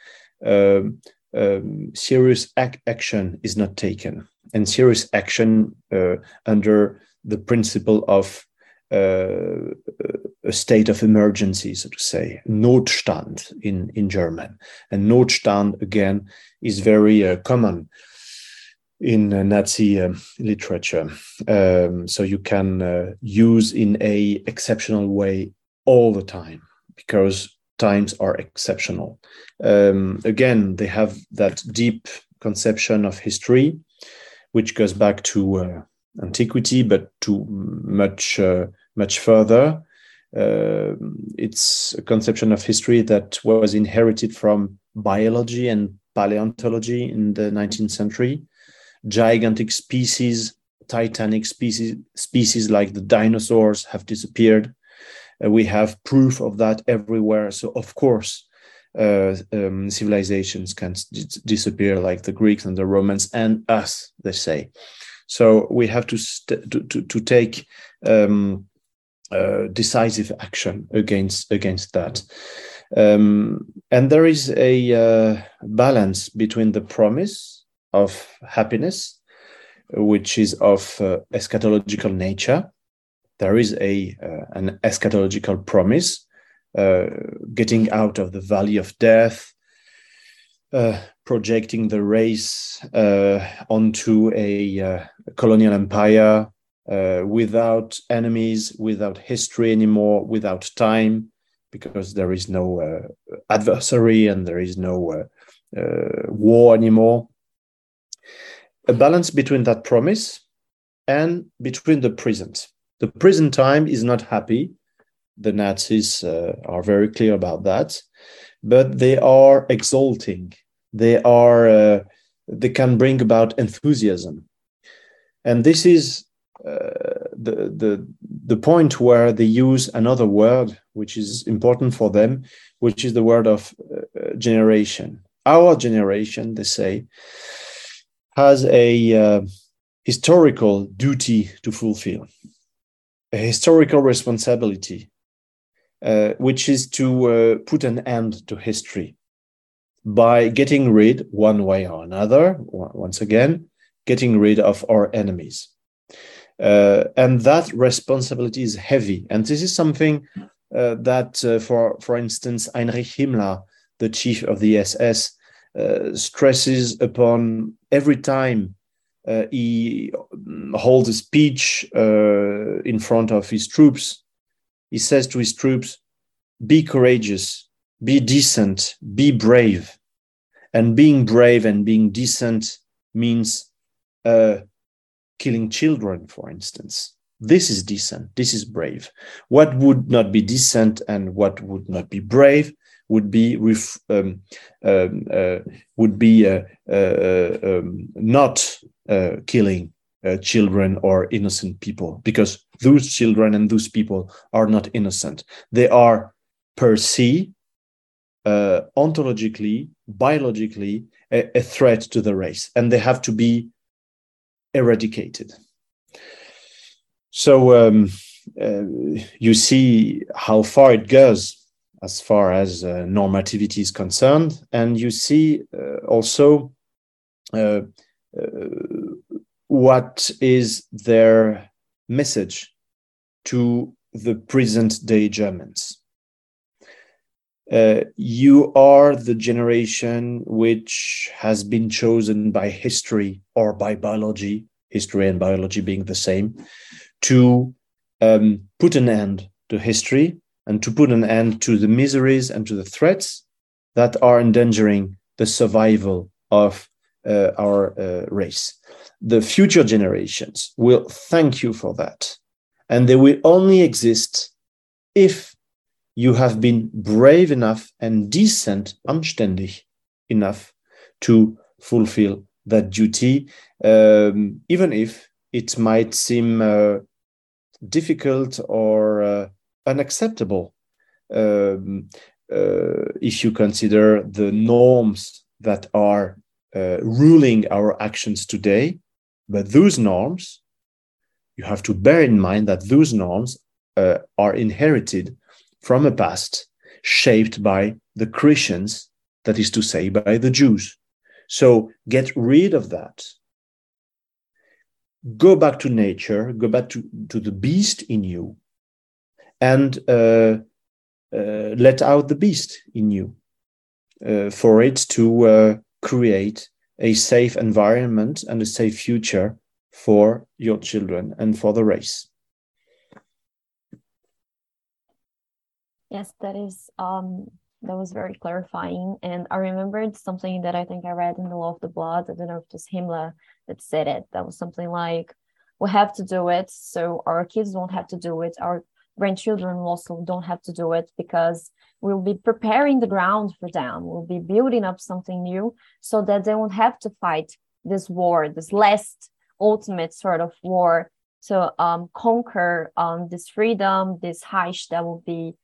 um, um, serious ac- action is not taken and serious action under the principle of uh, a state of emergency, so to say, Notstand in, in German. And Notstand, again, is very uh, common in uh, Nazi uh, literature. Um, so you can uh, use in a exceptional way all the time because times are exceptional. Um, again, they have that deep conception of history which goes back to uh, antiquity, but to much uh, much further. Uh, it's a conception of history that was inherited from biology and paleontology in the 19th century. Gigantic species, titanic species, species like the dinosaurs have disappeared. Uh, we have proof of that everywhere. So, of course, uh, um, civilizations can disappear, like the Greeks and the Romans, and us, they say. So we have to to, to, to take um, uh, decisive action against against that. Um, and there is a uh, balance between the promise of happiness, which is of uh, eschatological nature, there is a uh, an eschatological promise, uh, getting out of the valley of death, uh, projecting the race onto a colonial empire uh, without enemies, without history anymore, without time, because there is no adversary and there is no war anymore. A balance between that promise and between the present. The present time is not happy. The Nazis uh, are very clear about that, but they are exalting they are uh, they can bring about enthusiasm and this is uh, the the the point where they use another word which is important for them which is the word of uh, generation our generation they say has a uh, historical duty to fulfill a historical responsibility uh, which is to uh, put an end to history by getting rid, one way or another, once again, getting rid of our enemies. Uh, and that responsibility is heavy. And this is something uh, that, uh, for, for instance, Heinrich Himmler, the chief of the SS, uh, stresses upon every time uh, he holds a speech uh, in front of his troops. He says to his troops, Be courageous, be decent, be brave. And being brave and being decent means killing children, for instance. This is decent. This is brave. What would not be decent and what would not be brave would be um, um, uh, would be uh, uh, um, not uh, killing uh, children or innocent people because those children and those people are not innocent. They are per se uh, ontologically, biologically, a, a, threat to the race, and they have to be eradicated. So um, uh, you see how far it goes as far as uh, normativity is concerned, and you see uh, also uh, uh, what is their message to the present day Germans uh, you are the generation which has been chosen by history or by biology, history and biology being the same, to um, put an end to history and to put an end to the miseries and to the threats that are endangering the survival of uh, our uh, race. The future generations will thank you for that. And they will only exist if you have been brave enough and decent, anständig enough to fulfill that duty, um, even if it might seem uh, difficult or uh, unacceptable um, uh, if you consider the norms that are uh, ruling our actions today. But those norms, you have to bear in mind that those norms uh, are inherited from a past shaped by the Christians, that is to say, by the Jews. So get rid of that. Go back to nature, go back to, to the beast in you, and uh, uh, let out the beast in you uh, for it to uh, create a safe environment and a safe future for your children and for the race. Yes, that is um that was very clarifying. And I remembered something that I think I read in the Law of the Blood. I don't know if it was Himmler that said it. That was something like, we have to do it. So our kids don't have to do it. Our grandchildren also don't have to do it because we'll be preparing the ground for them. We'll be building up something new so that they won't have to fight this war, this last ultimate sort of war to um, conquer um, this freedom, this Reich that will be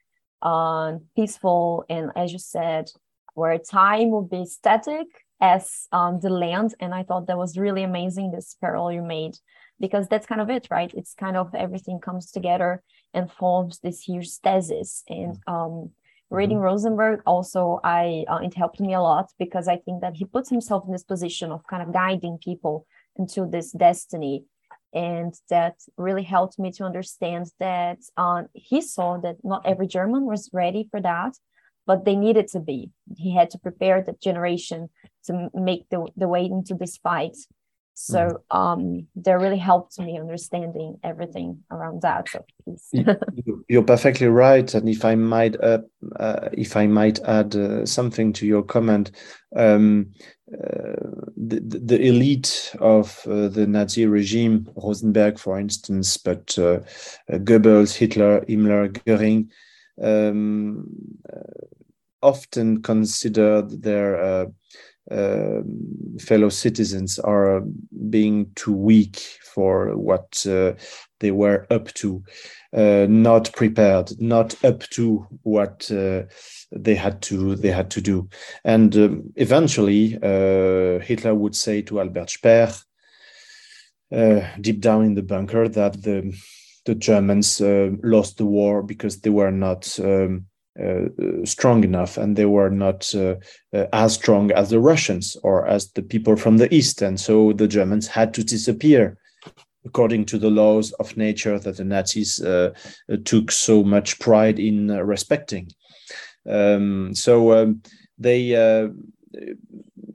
um, peaceful and as you said where time will be static as um, the land. And i thought that was really amazing this parallel you made because that's kind of it right? It's kind of everything comes together and forms this huge thesis. And um, reading mm-hmm. rosenberg also i uh, it helped me a lot because i think that he puts himself in this position of kind of guiding people into this destiny and that really helped me to understand that uh, he saw that not every German was ready for that, but they needed to be. He had to prepare the generation to make the, the way into this fight. So mm. um, that really helped me understanding everything around that. So you're perfectly right, and if I might, uh, uh, if I might add uh, something to your comment, um, uh, the, the elite of uh, the Nazi regime, Rosenberg, for instance, but uh, Goebbels, Hitler, Himmler, Goering, um, often considered their um, fellow citizens are being too weak for what uh, they were up to, uh, not prepared, not up to what uh, they had to they had to do, and um, eventually uh, Hitler would say to Albert Speer, uh, deep down in the bunker, that the the Germans lost the war because they were not. Um, strong enough and they were not uh, uh, as strong as the Russians or as the people from the East. And so the Germans had to disappear according to the laws of nature that the Nazis took so much pride in respecting. Um, so um, they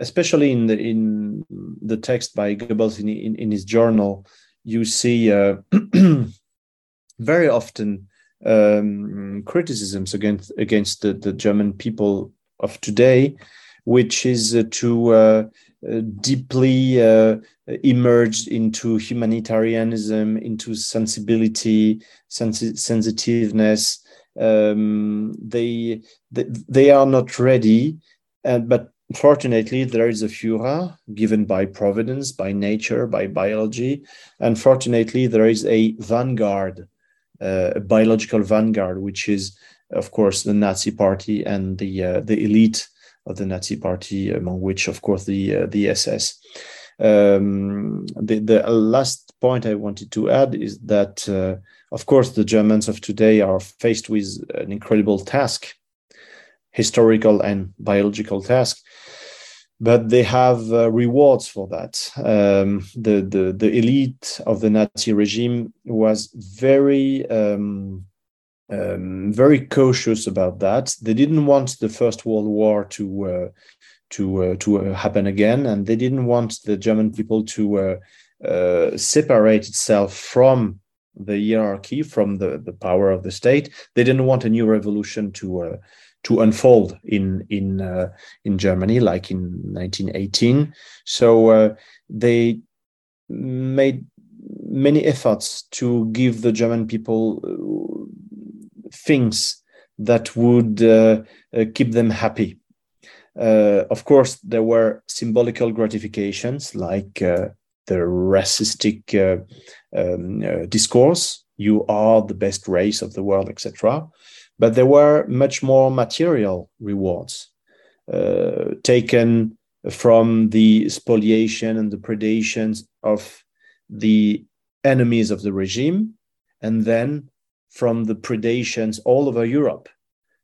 especially in the in the text by Goebbels in, in, in his journal, you see uh, very often um, criticisms against against the, the German people of today, which is uh, to uh, uh deeply uh, emerged into humanitarianism, into sensibility, sensi- sensitiveness. Um, they, they they are not ready, uh, but fortunately there is a Führer given by providence, by nature, by biology, and fortunately there is a vanguard uh, a biological vanguard, which is, of course, the Nazi Party and the uh, the elite of the Nazi Party, among which, of course, the uh, the SS. Um, the the last point I wanted to add is that, uh, of course, the Germans of today are faced with an incredible task, historical and biological task, but they have uh, rewards for that. Um, the, the, the elite of the Nazi regime was very um, um, very cautious about that. They didn't want the First World War to uh, to uh, to uh, happen again, and they didn't want the German people to uh, uh, separate itself from the hierarchy, from the, the power of the state. They didn't want a new revolution to to unfold in in uh, in Germany, like in 1918. So uh, they made many efforts to give the German people uh, things that would uh, uh, keep them happy. Uh, of course, there were symbolical gratifications like the racistic um, discourse you are the best race of the world, etc but there were much more material rewards uh, taken from the spoliation and the predations of the enemies of the regime, and then from the predations all over Europe.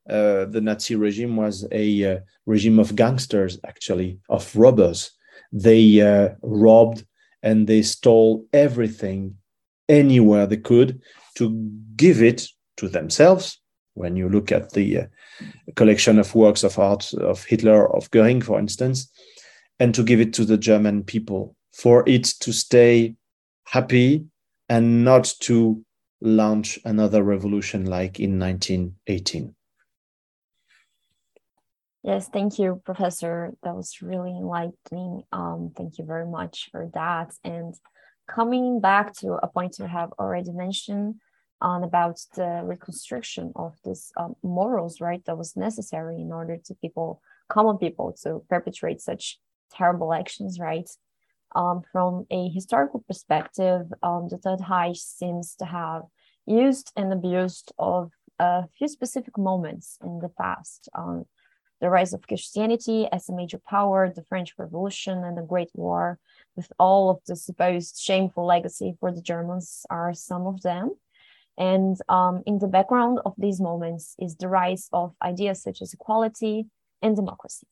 Uh, the Nazi regime was a uh, regime of gangsters, actually, of robbers. They uh, robbed and they stole everything anywhere they could to give it to themselves when you look at the uh, collection of works of art of Hitler, of Goering, for instance, and to give it to the German people for it to stay happy and not to launch another revolution like in 1918. Yes, thank you, Professor. That was really enlightening. Um, thank you very much for that. And coming back to a point you have already mentioned, on about the reconstruction of this um, morals, right, that was necessary in order to people, common people, to perpetrate such terrible actions, right? Um, from a historical perspective, um, the Third Reich seems to have used and abused of a few specific moments in the past. Um, the rise of Christianity as a major power, the French Revolution, and the Great War, with all of the supposed shameful legacy for the Germans, are some of them. And um, in the background of these moments is the rise of ideas such as equality and democracy.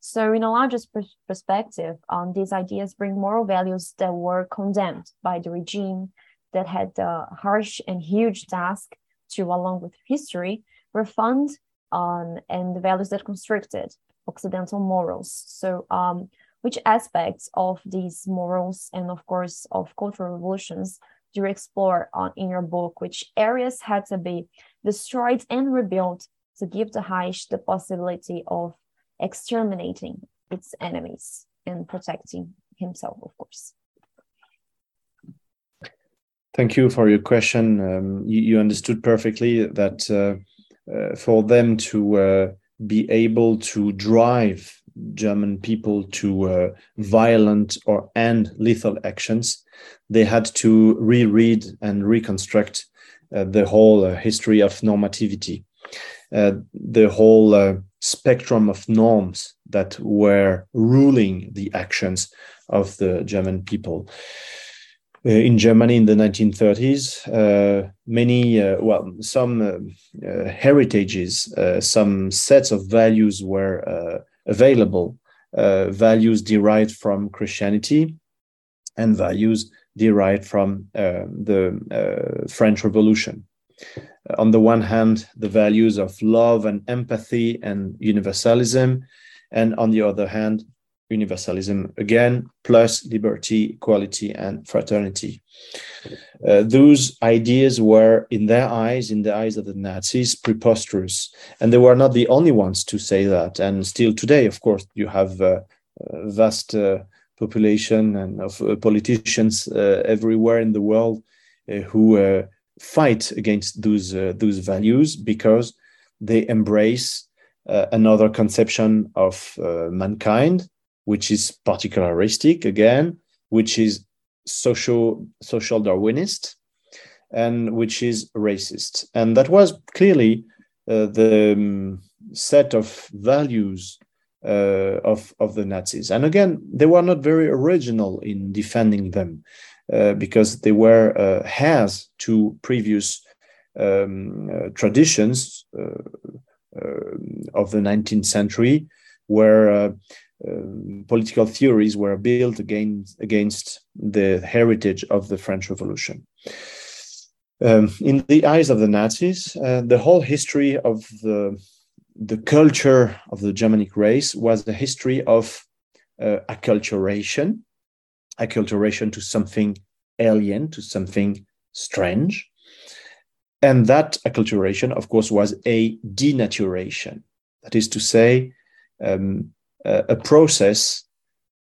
So, in a larger perspective, um, these ideas bring moral values that were condemned by the regime that had the harsh and huge task to, along with history, refund on and the values that constricted Occidental morals. So, um, which aspects of these morals and, of course, of cultural revolutions you explore on, in your book? Which areas had to be destroyed and rebuilt to give the Reich the possibility of exterminating its enemies and protecting himself, of course? Thank you for your question. Um, you, you, understood perfectly that uh, uh, for them to uh, be able to drive German people to uh, violent or and lethal actions, they had to reread and reconstruct uh, the whole uh, history of normativity, the whole spectrum of norms that were ruling the actions of the German people. Uh, in Germany in the 1930s, uh, many, uh, well, some heritages, some sets of values were available, uh, values derived from Christianity and values derived from uh, the uh, French Revolution. On the one hand, the values of love and empathy and universalism, and on the other hand, universalism again, plus liberty, equality, and fraternity. Uh, those ideas were, in their eyes, in the eyes of the Nazis, preposterous. And they were not the only ones to say that. And still today, of course, you have uh, a vast uh, population and of uh, politicians uh, everywhere in the world uh, who fight against those, those values because they embrace another conception of mankind which is particularistic again, which is social social Darwinist, and which is racist. And that was clearly uh, the um, set of values uh, of of the Nazis. And again, they were not very original in defending them uh, because they were uh, to previous um, uh, traditions uh, of the 19th century, where um, political theories were built against, against the heritage of the French Revolution. Um, in the eyes of the Nazis, uh, the whole history of the, the culture of the Germanic race was the history of uh, acculturation, acculturation to something alien, to something strange. And that acculturation, of course, was a denaturation. That is to say, um, uh, a process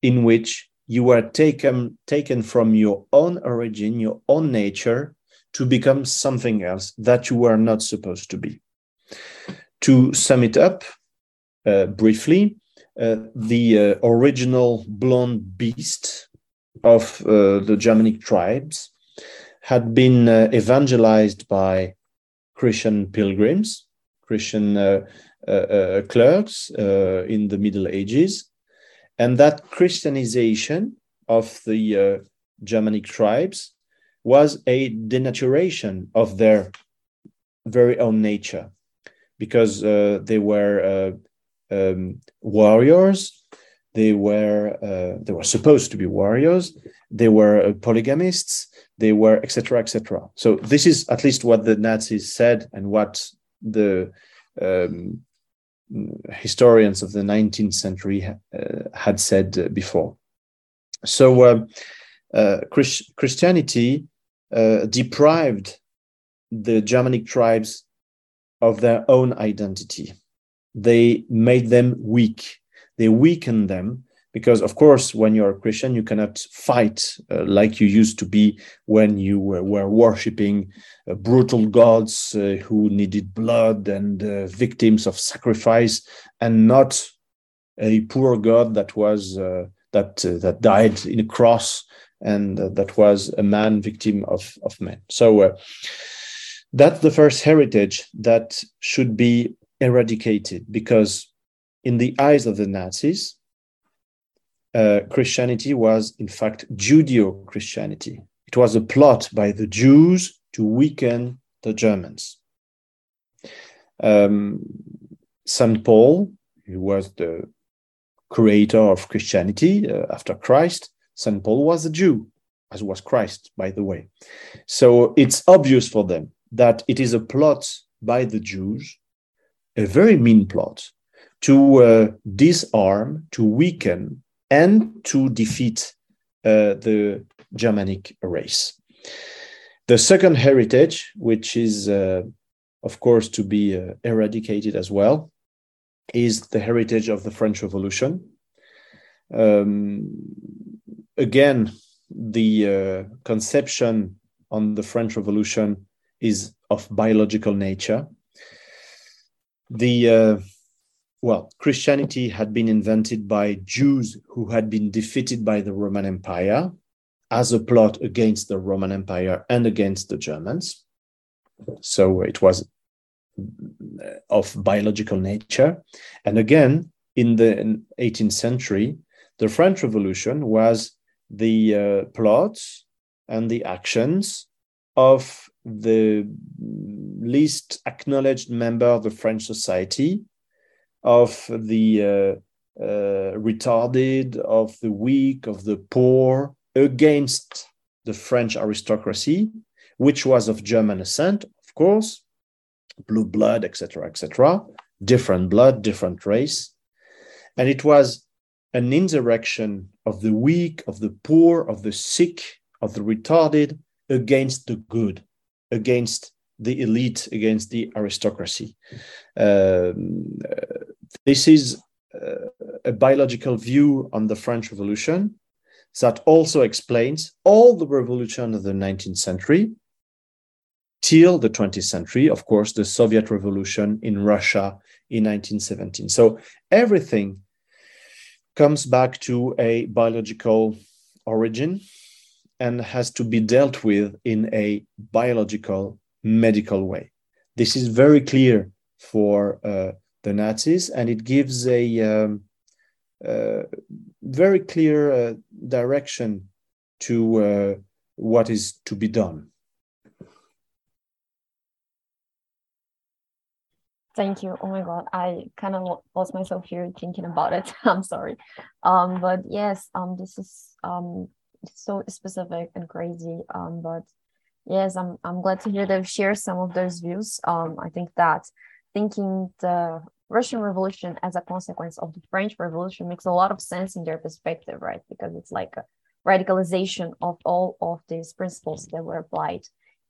in which you are taken taken from your own origin, your own nature, to become something else that you were not supposed to be. To sum it up uh, briefly, uh, the uh, original blonde beast of uh, the Germanic tribes had been uh, evangelized by Christian pilgrims, Christian uh, clerks uh, in the Middle Ages. And that Christianization of the Germanic tribes was a denaturation of their very own nature because uh, they were uh, um, warriors. They were uh, they were supposed to be warriors. They were polygamists. They were etc etc so this is at least what the nazis said and what the um, historians of the 19th century uh, had said before. So uh, uh Christ Christianity deprived the Germanic tribes of their own identity. They made them weak. They weakened them because of course when you're a christian you cannot fight uh, like you used to be when you were, were worshipping uh, brutal gods uh, who needed blood and uh, victims of sacrifice and not a poor god that was uh, that uh, that died in a cross and that was a man victim of of men. So that's the first heritage that should be eradicated because in the eyes of the nazis uh, Christianity was, in fact, Judeo Christianity. It was a plot by the Jews to weaken the Germans. Um, St. Paul, who was the creator of Christianity uh, after Christ. St. Paul was a Jew, as was Christ, by the way. So it's obvious for them that it is a plot by the Jews, a very mean plot, to uh, disarm, to weaken, and to defeat uh, the Germanic race. The second heritage, which is, uh, of course, to be uh, eradicated as well, is the heritage of the French Revolution. Um, again, the uh, conception on the French Revolution is of biological nature. The uh, well, Christianity had been invented by Jews who had been defeated by the Roman Empire as a plot against the Roman Empire and against the Germans. So it was of biological nature. And again, in the 18th century, the French Revolution was the uh, plots and the actions of the least acknowledged member of the French society, of the uh, uh, retarded, of the weak, of the poor, against the French aristocracy, which was of German ascent, of course, blue blood, etc., etc., different blood, different race. And it was an insurrection of the weak, of the poor, of the sick, of the retarded against the good, against the elite, against the aristocracy. Um, this is uh, a biological view on the French Revolution that also explains all the revolution of the 19th century till the 20th century, of course, the Soviet Revolution in Russia in 1917. So everything comes back to a biological origin and has to be dealt with in a biological medical way. This is very clear for uh, the Nazis, and it gives a um, uh, very clear uh, direction to uh, what is to be done. Thank you. Oh my God, I kind of lost myself here thinking about it. I'm sorry, um, but yes, um, this is um so specific and crazy. Um, but yes, I'm I'm glad to hear they've shared some of those views. Um, I think that thinking the Russian Revolution as a consequence of the French Revolution makes a lot of sense in their perspective, right? Because it's like a radicalization of all of these principles that were applied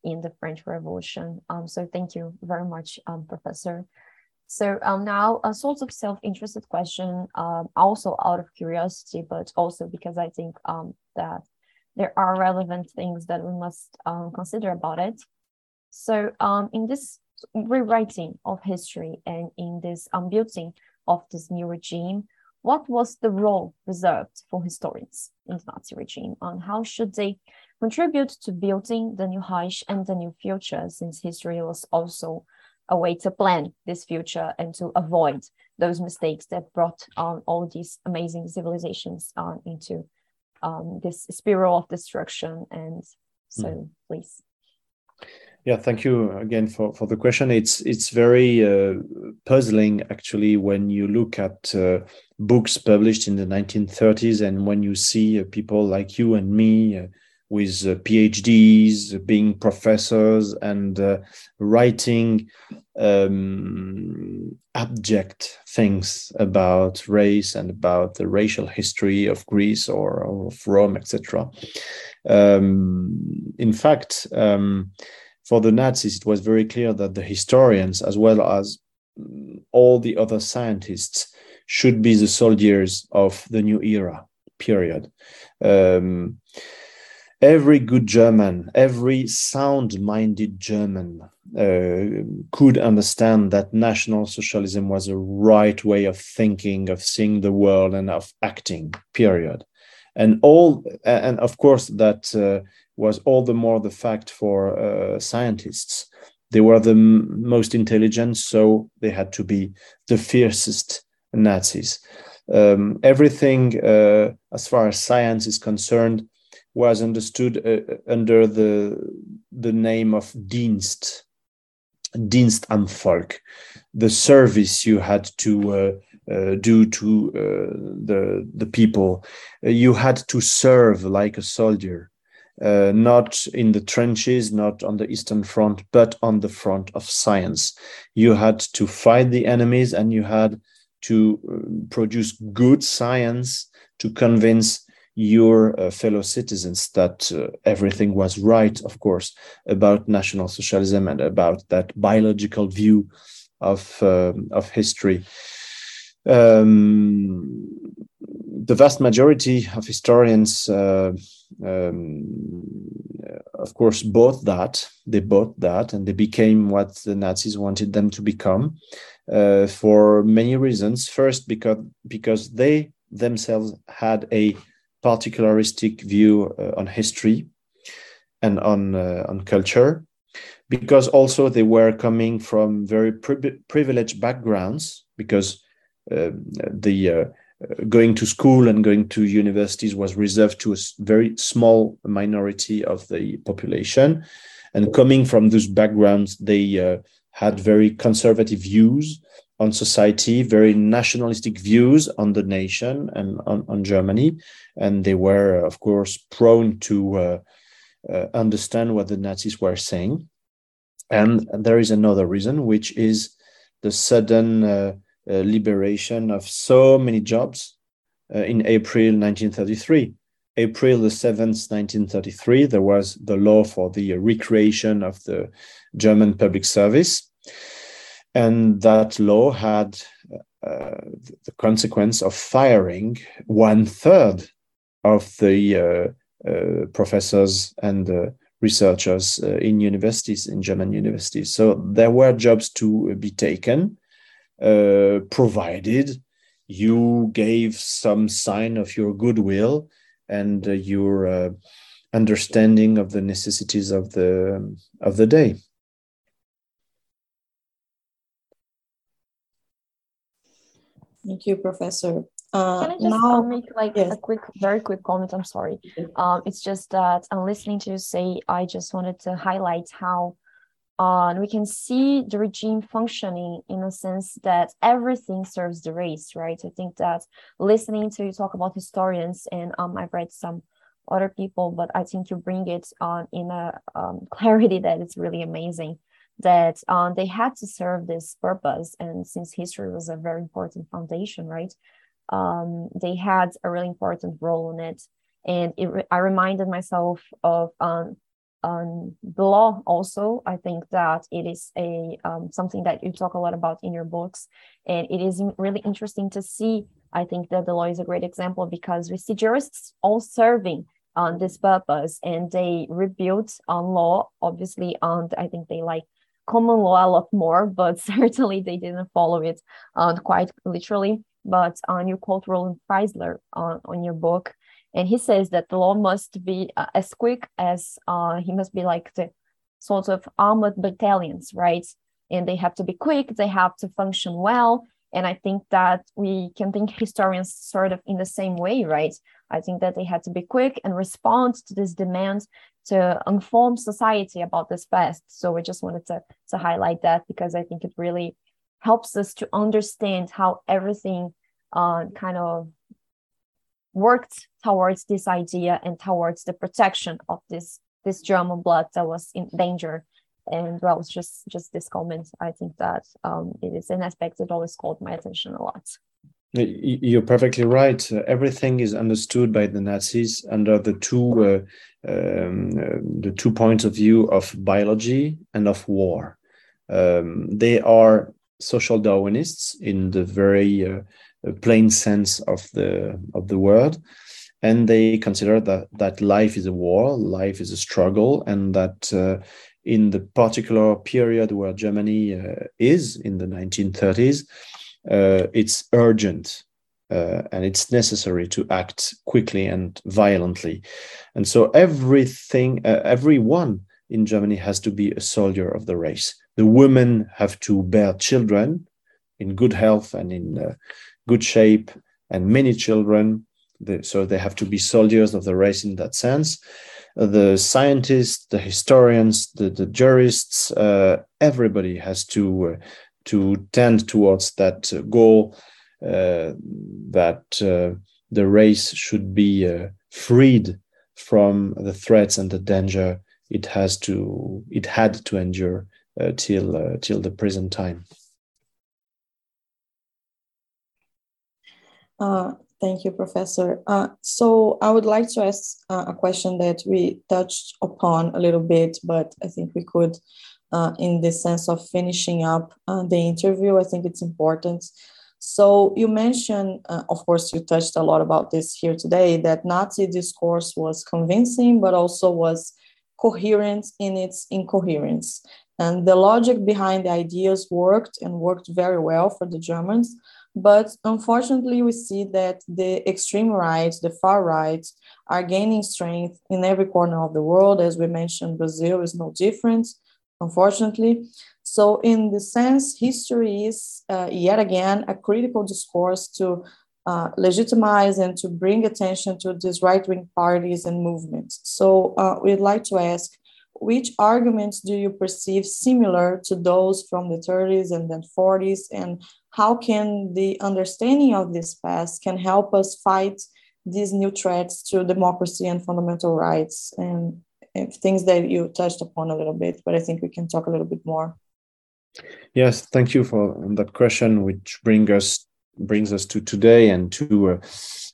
in the French Revolution. Um, so thank you very much, um, Professor. So um, now a sort of self-interested question, um, also out of curiosity, but also because I think um, that there are relevant things that we must um, consider about it. So in this rewriting of history and in this unbuilding of this new regime, what was the role reserved for historians in the Nazi regime? And how should they contribute to building the new Reich and the new future since history was also a way to plan this future and to avoid those mistakes that brought on all these amazing civilizations on into um, this spiral of destruction? And so mm. please yeah, thank you again for, for the question. It's it's very uh, puzzling actually when you look at uh, books published in the 1930s and when you see uh, people like you and me uh, with uh, PhDs, being professors, and uh, writing um, abject things about race and about the racial history of Greece or, or of Rome, etc. Um, in fact. Um, for the Nazis, it was very clear that the historians, as well as mm, all the other scientists, should be the soldiers of the new era, period. Um, every good German, every sound minded German uh, could understand that National Socialism was a right way of thinking, of seeing the world, and of acting, period. And all, and of course, that uh, was all the more the fact for uh, scientists. They were the m- most intelligent, so they had to be the fiercest Nazis. Um, everything, uh, as far as science is concerned, was understood uh, under the the name of Dienst, Dienst am Volk, the service you had to uh, uh, to uh, the the people. Uh, you had to serve like a soldier, uh, not in the trenches, not on the Eastern Front, but on the front of science. You had to fight the enemies, and you had to uh, produce good science to convince your uh, fellow citizens that uh, everything was right, of course, about National Socialism and about that biological view of uh, of history. Um, the vast majority of historians, uh, um, of course, bought that. They bought that, and they became what the Nazis wanted them to become, uh, for many reasons. First, because because they themselves had a particularistic view uh, on history and on uh, on culture because also they were coming from very pri- privileged backgrounds because uh, the uh, going to school and going to universities was reserved to a very small minority of the population and coming from those backgrounds they uh, had very conservative views on society, very nationalistic views on the nation and on, on Germany. And they were, of course, prone to uh, uh, understand what the Nazis were saying. And there is another reason, which is the sudden uh, liberation of so many jobs uh, in April 1933. April the 7th, 1933, there was the law for the recreation of the German public service and that law had uh, the consequence of firing one third of the uh, uh, professors and uh, researchers uh, in universities, in German universities. So there were jobs to be taken, uh, provided you gave some sign of your goodwill and your understanding of the necessities of the of the day. Thank you, Professor. Uh, Can I just now, make like yes. a quick, very quick comment? I'm sorry. Um, it's just that I'm listening to you say, I just wanted to highlight how uh, we can see the regime functioning in a sense that everything serves the race, right? I think that listening to you talk about historians, and um, I've read some other people, but I think you bring it on in a um, clarity that is really amazing that um, they had to serve this purpose. And since history was a very important foundation, right? Um, they had a really important role in it. And it, I reminded myself of um, um, the law also. I think that it is a um, something that you talk a lot about in your books. And it is really interesting to see. I think that the law is a great example because we see jurists all serving on this purpose and they rebuilt on law obviously and i think they like common law a lot more, but certainly they didn't follow it uh, quite literally. But uh, you quote Roland Freisler on, on your book, and he says that the law must be uh, as quick as uh, he must be like the sort of armored battalions, right? And they have to be quick, they have to function well. And I think that we can think historians sort of in the same way, right? I think that they had to be quick and respond to this demand to inform society about this past. So we just wanted to, to highlight that because I think it really helps us to understand how everything uh, kind of worked towards this idea and towards the protection of this this German blood that was in danger. And well, just just this comment, I think that um, it is an aspect that always caught my attention a lot. You're perfectly right. Everything is understood by the Nazis under the two uh, um, uh, the two points of view of biology and of war. Um, they are social Darwinists in the very uh, plain sense of the of the word, and they consider that that life is a war, life is a struggle, and that uh, in the particular period where Germany uh, is in the 1930s uh, it's urgent uh, and it's necessary to act quickly and violently. And so everything, uh, everyone in Germany has to be a soldier of the race. The women have to bear children in good health and in uh, good shape, and many children. so they have to be soldiers of the race in that sense. Uh, the scientists, the historians, the, the jurists, uh, everybody has to to tend towards that goal uh, that uh, the race should be uh, freed from the threats and the danger it has to it had to endure uh, till uh, till the present time. Uh, thank you, Professor. Uh, so I would like to ask uh, a question that we touched upon a little bit, but I think we could, uh, in the sense of finishing up the interview, I think it's important. So you mentioned, of course, you touched a lot about this here today, that Nazi discourse was convincing, but also was coherent in its incoherence. And the logic behind the ideas worked and worked very well for the Germans. But unfortunately, we see that the extreme right, the far right, are gaining strength in every corner of the world. As we mentioned, Brazil is no different, unfortunately. So, in the sense, history is uh, yet again a critical discourse to uh, legitimize and to bring attention to these right wing parties and movements. So, uh, we'd like to ask which arguments do you perceive similar to those from the 30s and then 40s and how can the understanding of this past can help us fight these new threats to democracy and fundamental rights? And, things that you touched upon a little bit but i think we can talk a little bit more. Yes thank you for that question which bring us brings us to today and to uh,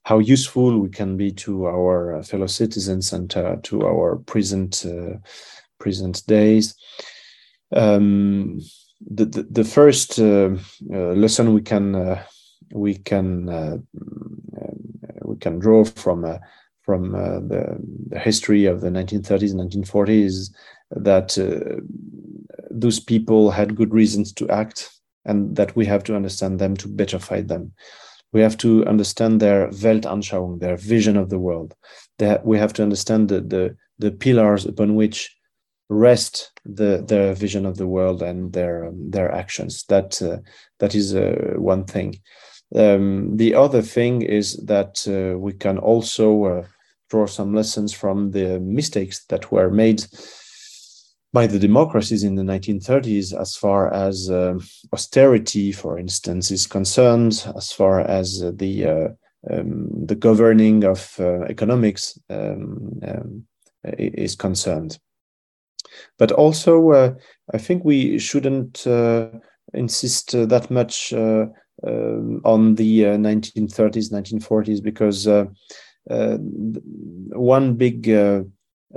how useful we can be to our uh, fellow citizens and uh, to our present uh, present days. Um, the, the, the first uh, uh, lesson we can we can we can draw from from the, the history of the 1930s and 1940s that those people had good reasons to act and that we have to understand them to better fight them. We have to understand their Weltanschauung, their vision of the world. We have to understand the, the, the pillars upon which rest the their vision of the world and their um, their actions. That uh, that is uh, one thing. Um, the other thing is that uh, we can also uh, draw some lessons from the mistakes that were made by the democracies in the 1930s as far as uh, austerity, for instance, is concerned, as far as uh, the uh, um, the governing of uh, economics um, um, is concerned. But also, uh, I think we shouldn't uh, insist that much um, on the 1930s, 1940s, because one big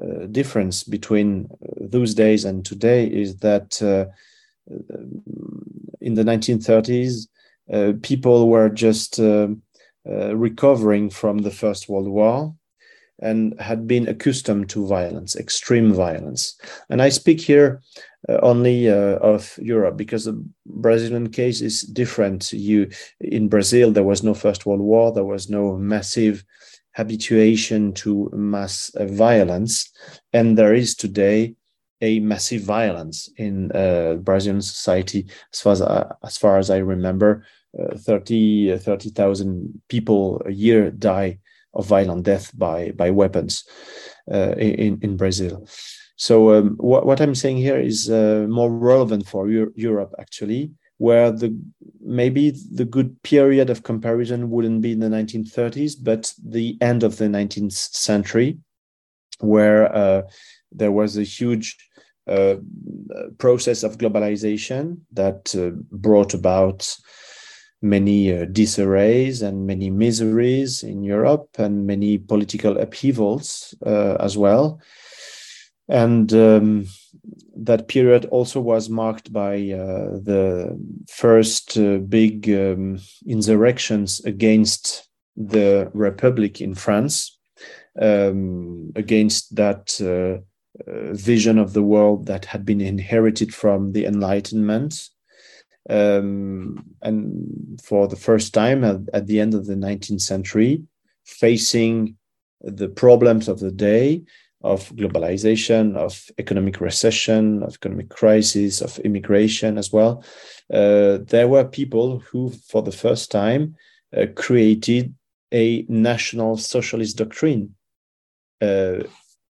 uh, difference between uh, those days and today is that uh, in the 1930s, people were just recovering from the First World War and had been accustomed to violence, extreme violence. And I speak here uh, only uh, of Europe because the Brazilian case is different. You in Brazil, there was no First World War, there was no massive habituation to mass uh, violence. And there is today a massive violence in uh, Brazilian society. As far as, uh, as far as I remember, uh, 30, uh, 30,000 people a year die of violent death by, by weapons uh, in, in Brazil. So um, what, what I'm saying here is uh, more relevant for Europe, actually, where the maybe the good period of comparison wouldn't be in the 1930s, but the end of the 19th century, where uh, there was a huge uh, process of globalization that uh, brought about many uh, disarrays and many miseries in Europe and many political upheavals uh, as well. And um, that period also was marked by uh, the first uh, big um, insurrections against the Republic in France, um, against that uh, vision of the world that had been inherited from the Enlightenment. Um, and for the first time at, at the end of the 19th century, facing the problems of the day, of globalization, of economic recession, of economic crisis, of immigration as well. Uh, there were people who, for the first time, uh, created a national socialist doctrine uh,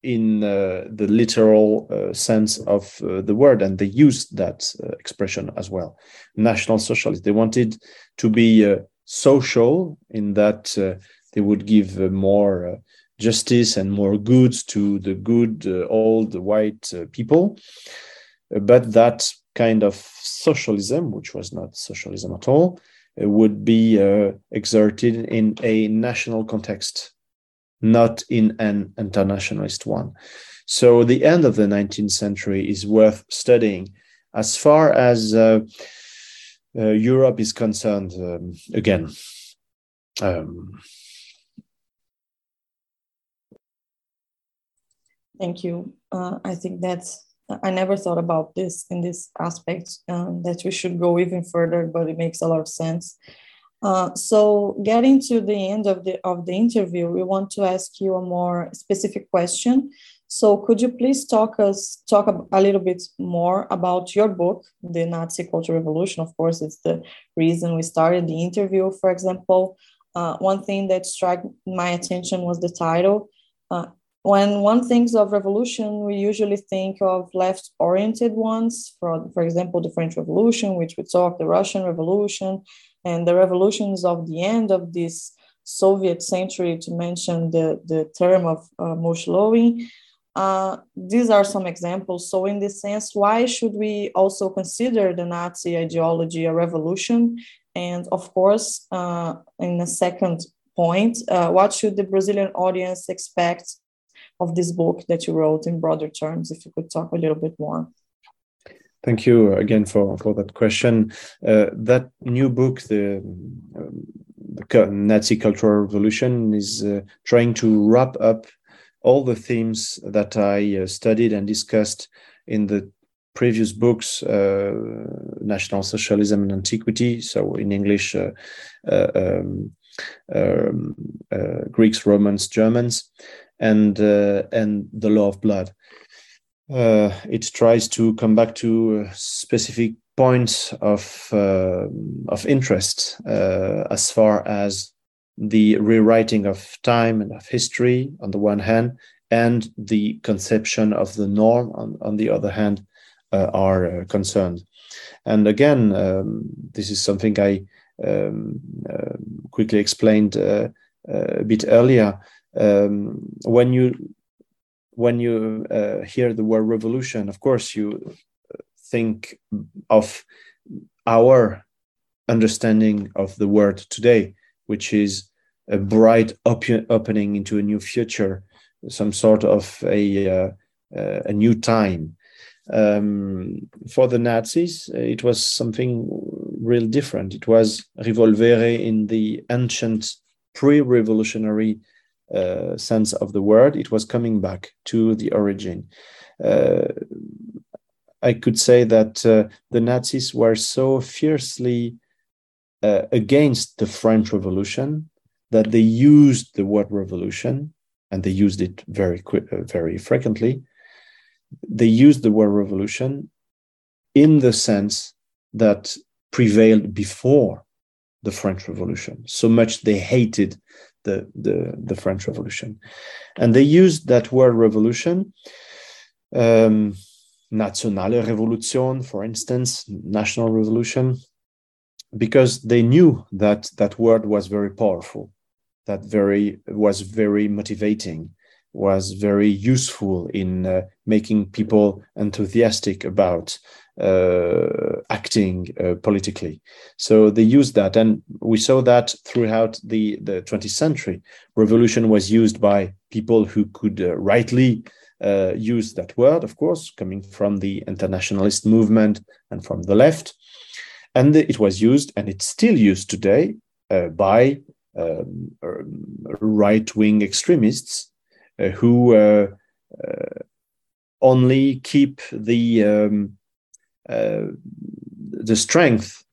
in uh, the literal uh, sense of uh, the word, and they used that expression as well. National socialist. They wanted to be social in that they would give more justice and more goods to the good uh, old white uh, people. But that kind of socialism, which was not socialism at all, would be exerted in a national context, not in an internationalist one. So the end of the 19th century is worth studying as far as uh, uh, Europe is concerned. Um, again, um, Thank you. Uh, I think that's, I never thought about this in this aspect um, that we should go even further, but it makes a lot of sense. Uh, so getting to the end of the of the interview, we want to ask you a more specific question. So could you please talk us talk a little bit more about your book, The Nazi Culture Revolution? Of course, it's the reason we started the interview. For example, uh, one thing that struck my attention was the title. Uh, when one thinks of revolution, we usually think of left oriented ones, for, for example, the French Revolution, which we talk, the Russian Revolution, and the revolutions of the end of this Soviet century, to mention the, the term of uh, Uh, these are some examples. So, in this sense, why should we also consider the Nazi ideology a revolution? And of course, uh, in the second point, uh, what should the Brazilian audience expect of this book that you wrote in broader terms, if you could talk a little bit more. Thank you again for, for that question. Uh, that new book, the, um, the, Nazi Cultural Revolution, is uh, trying to wrap up all the themes that I uh, studied and discussed in the previous books, uh, National Socialism and Antiquity, so in English, uh, uh, um, um, Greeks, Romans, Germans, and uh, and the law of blood. Uh, it tries to come back to specific points of uh, of interest uh, as far as the rewriting of time and of history on the one hand, and the conception of the norm on, on the other hand uh, are uh, concerned. And again, um, this is something I um, quickly explained a bit earlier um, when you when you uh, hear the word revolution, of course you think of our understanding of the word today, which is a bright op opening into a new future, some sort of a uh, uh, a new time. Um, for the Nazis, it was something real different. It was revolvere in the ancient pre-revolutionary uh, sense of the word, it was coming back to the origin. Uh, I could say that uh, the Nazis were so fiercely uh, against the French Revolution that they used the word revolution, and they used it very uh, very frequently. They used the word revolution in the sense that prevailed before the French Revolution. So much they hated the, the, the French Revolution. And they used that word revolution, um, Nationale Revolution, for instance, national revolution, because they knew that that word was very powerful, that very was very motivating, was very useful in uh, making people enthusiastic about acting uh, politically. So they used that, and we saw that throughout the, the 20th century. Revolution was used by people who could uh, rightly uh, use that word, of course, coming from the internationalist movement and from the left. And it was used, and it's still used today uh, by um, right wing extremists uh, who only keep the um, uh, the strength,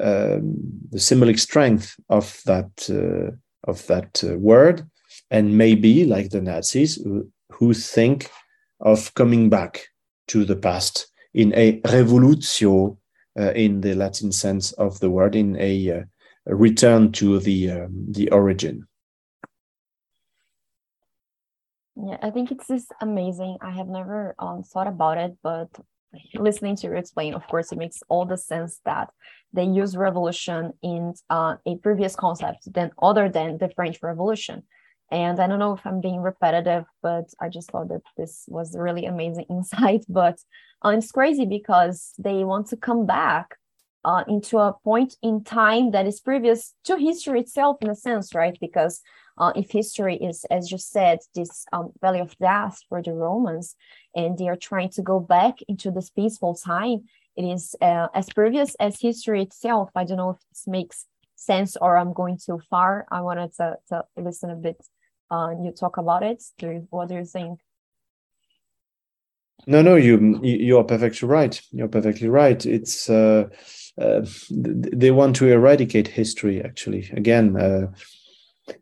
um, the symbolic strength of that uh, of that uh, word, and maybe like the Nazis who, who think of coming back to the past in a revolutio uh, in the Latin sense of the word, in a, uh, a return to the um, the origin. Yeah, I think it's just amazing. I have never um, thought about it, but listening to you explain, of course, it makes all the sense that they use revolution in uh, a previous concept than other than the French Revolution. And I don't know if I'm being repetitive, but I just thought that this was really amazing insight. But uh, it's crazy because they want to come back uh, into a point in time that is previous to history itself, in a sense, right? Because uh, if history is, as you said, this um, valley of death for the Romans, and they are trying to go back into this peaceful time, it is uh, as previous as history itself. I don't know if this makes sense or I'm going too far. I wanted to, to listen a bit. Uh, you talk about it. What do you think? No, no, you you are perfectly right. You're perfectly right. It's uh, uh, they want to eradicate history. Actually, again, uh,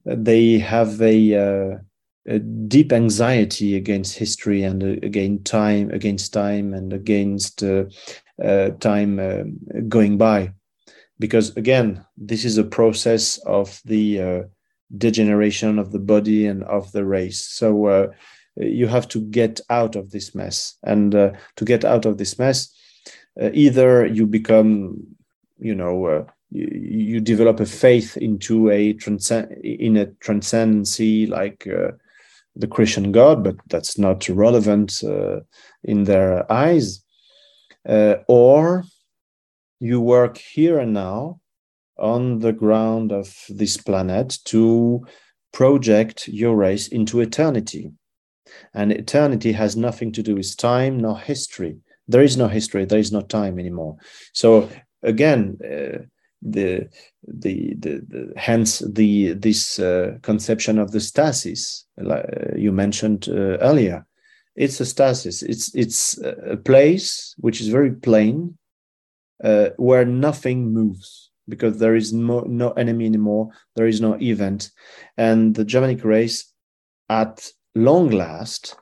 they have a, uh, a, deep anxiety against history and uh, against time, against time, and against uh, uh, time going by, because again, this is a process of the degeneration of the body and of the race. So you have to get out of this mess, and to get out of this mess, either you become, you know you, you develop a faith into a transcend in a transcendency like uh, the Christian God, but that's not relevant uh, in their eyes. Uh, or you work here and now on the ground of this planet to project your race into eternity. And eternity has nothing to do with time nor history. There is no history, there is no time anymore. So, again, uh, the the, the, the hence the this uh, conception of the stasis uh, you mentioned uh, earlier. It's a stasis. It's it's a place which is very plain uh, where nothing moves because there is no, no enemy anymore. There is no event. And the germanic race at long last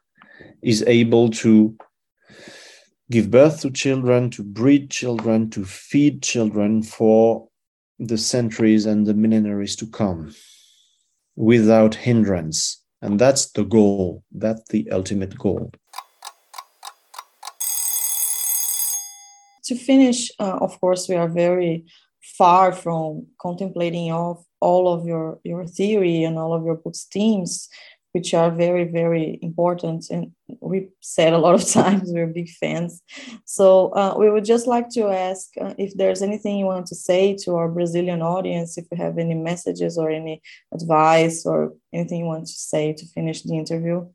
is able to give birth to children, to breed children, to feed children for the centuries and the millenaries to come without hindrance. And that's the goal, that's the ultimate goal. To finish, uh, of course, we are very far from contemplating all, all of your, your theory and all of your book's themes which are very very important and we said a lot of times we're big fans. So uh, we would just like to ask uh, if there's anything you want to say to our brazilian audience if you have any messages or any advice or anything you want to say to finish the interview?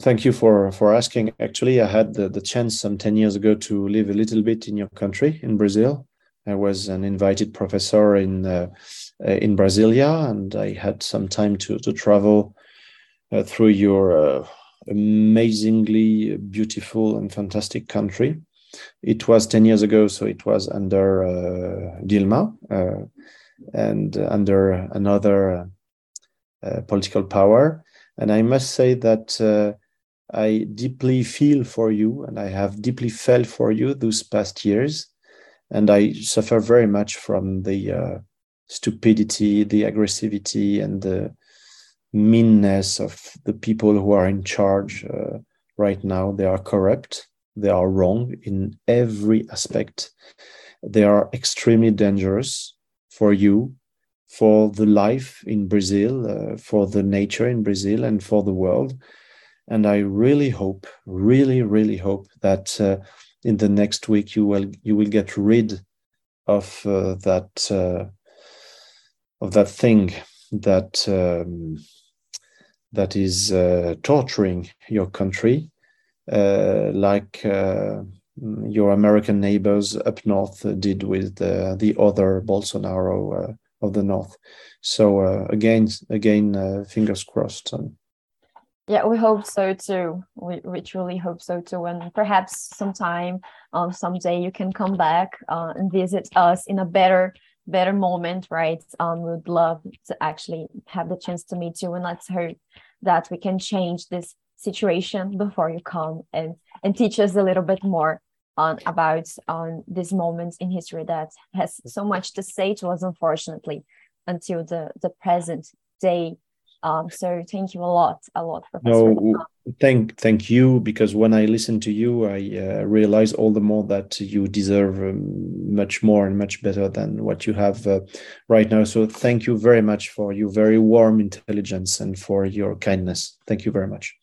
Thank you for for asking. Actually i had the, the chance some 10 years ago to live a little bit in your country in brazil. I was an invited professor in uh, in Brasilia, and I had some time to to travel uh, through your uh, amazingly beautiful and fantastic country. It was ten years ago, so it was under Dilma and under another political power. And I must say that I deeply feel for you, and I have deeply felt for you those past years, and I suffer very much from the uh, stupidity, the aggressivity, and the meanness of the people who are in charge uh, right now. They are corrupt, they are wrong in every aspect. They are extremely dangerous for you, for the life in Brazil, uh, for the nature in Brazil, and for the world. And I really hope, really, really hope that uh, in the next week you will you will get rid of uh, that uh, of that thing that um, that is uh, torturing your country, uh, like uh, your American neighbors up north did with the, the other Bolsonaro uh, of the north. So uh, again, again, uh, fingers crossed. Um, yeah, we hope so too. We, we truly hope so too. And perhaps sometime, um, someday you can come back and visit us in a better better moment, right? Um, would love to actually have the chance to meet you and let's hope that we can change this situation before you come and and teach us a little bit more on about on these moments in history that has so much to say to us unfortunately until the the present day Um, so thank you a lot, a lot, Professor. No, thank thank you because when I listen to you, I uh, realize all the more that you deserve um, much more and much better than what you have uh, right now. So thank you very much for your very warm intelligence and for your kindness. Thank you very much.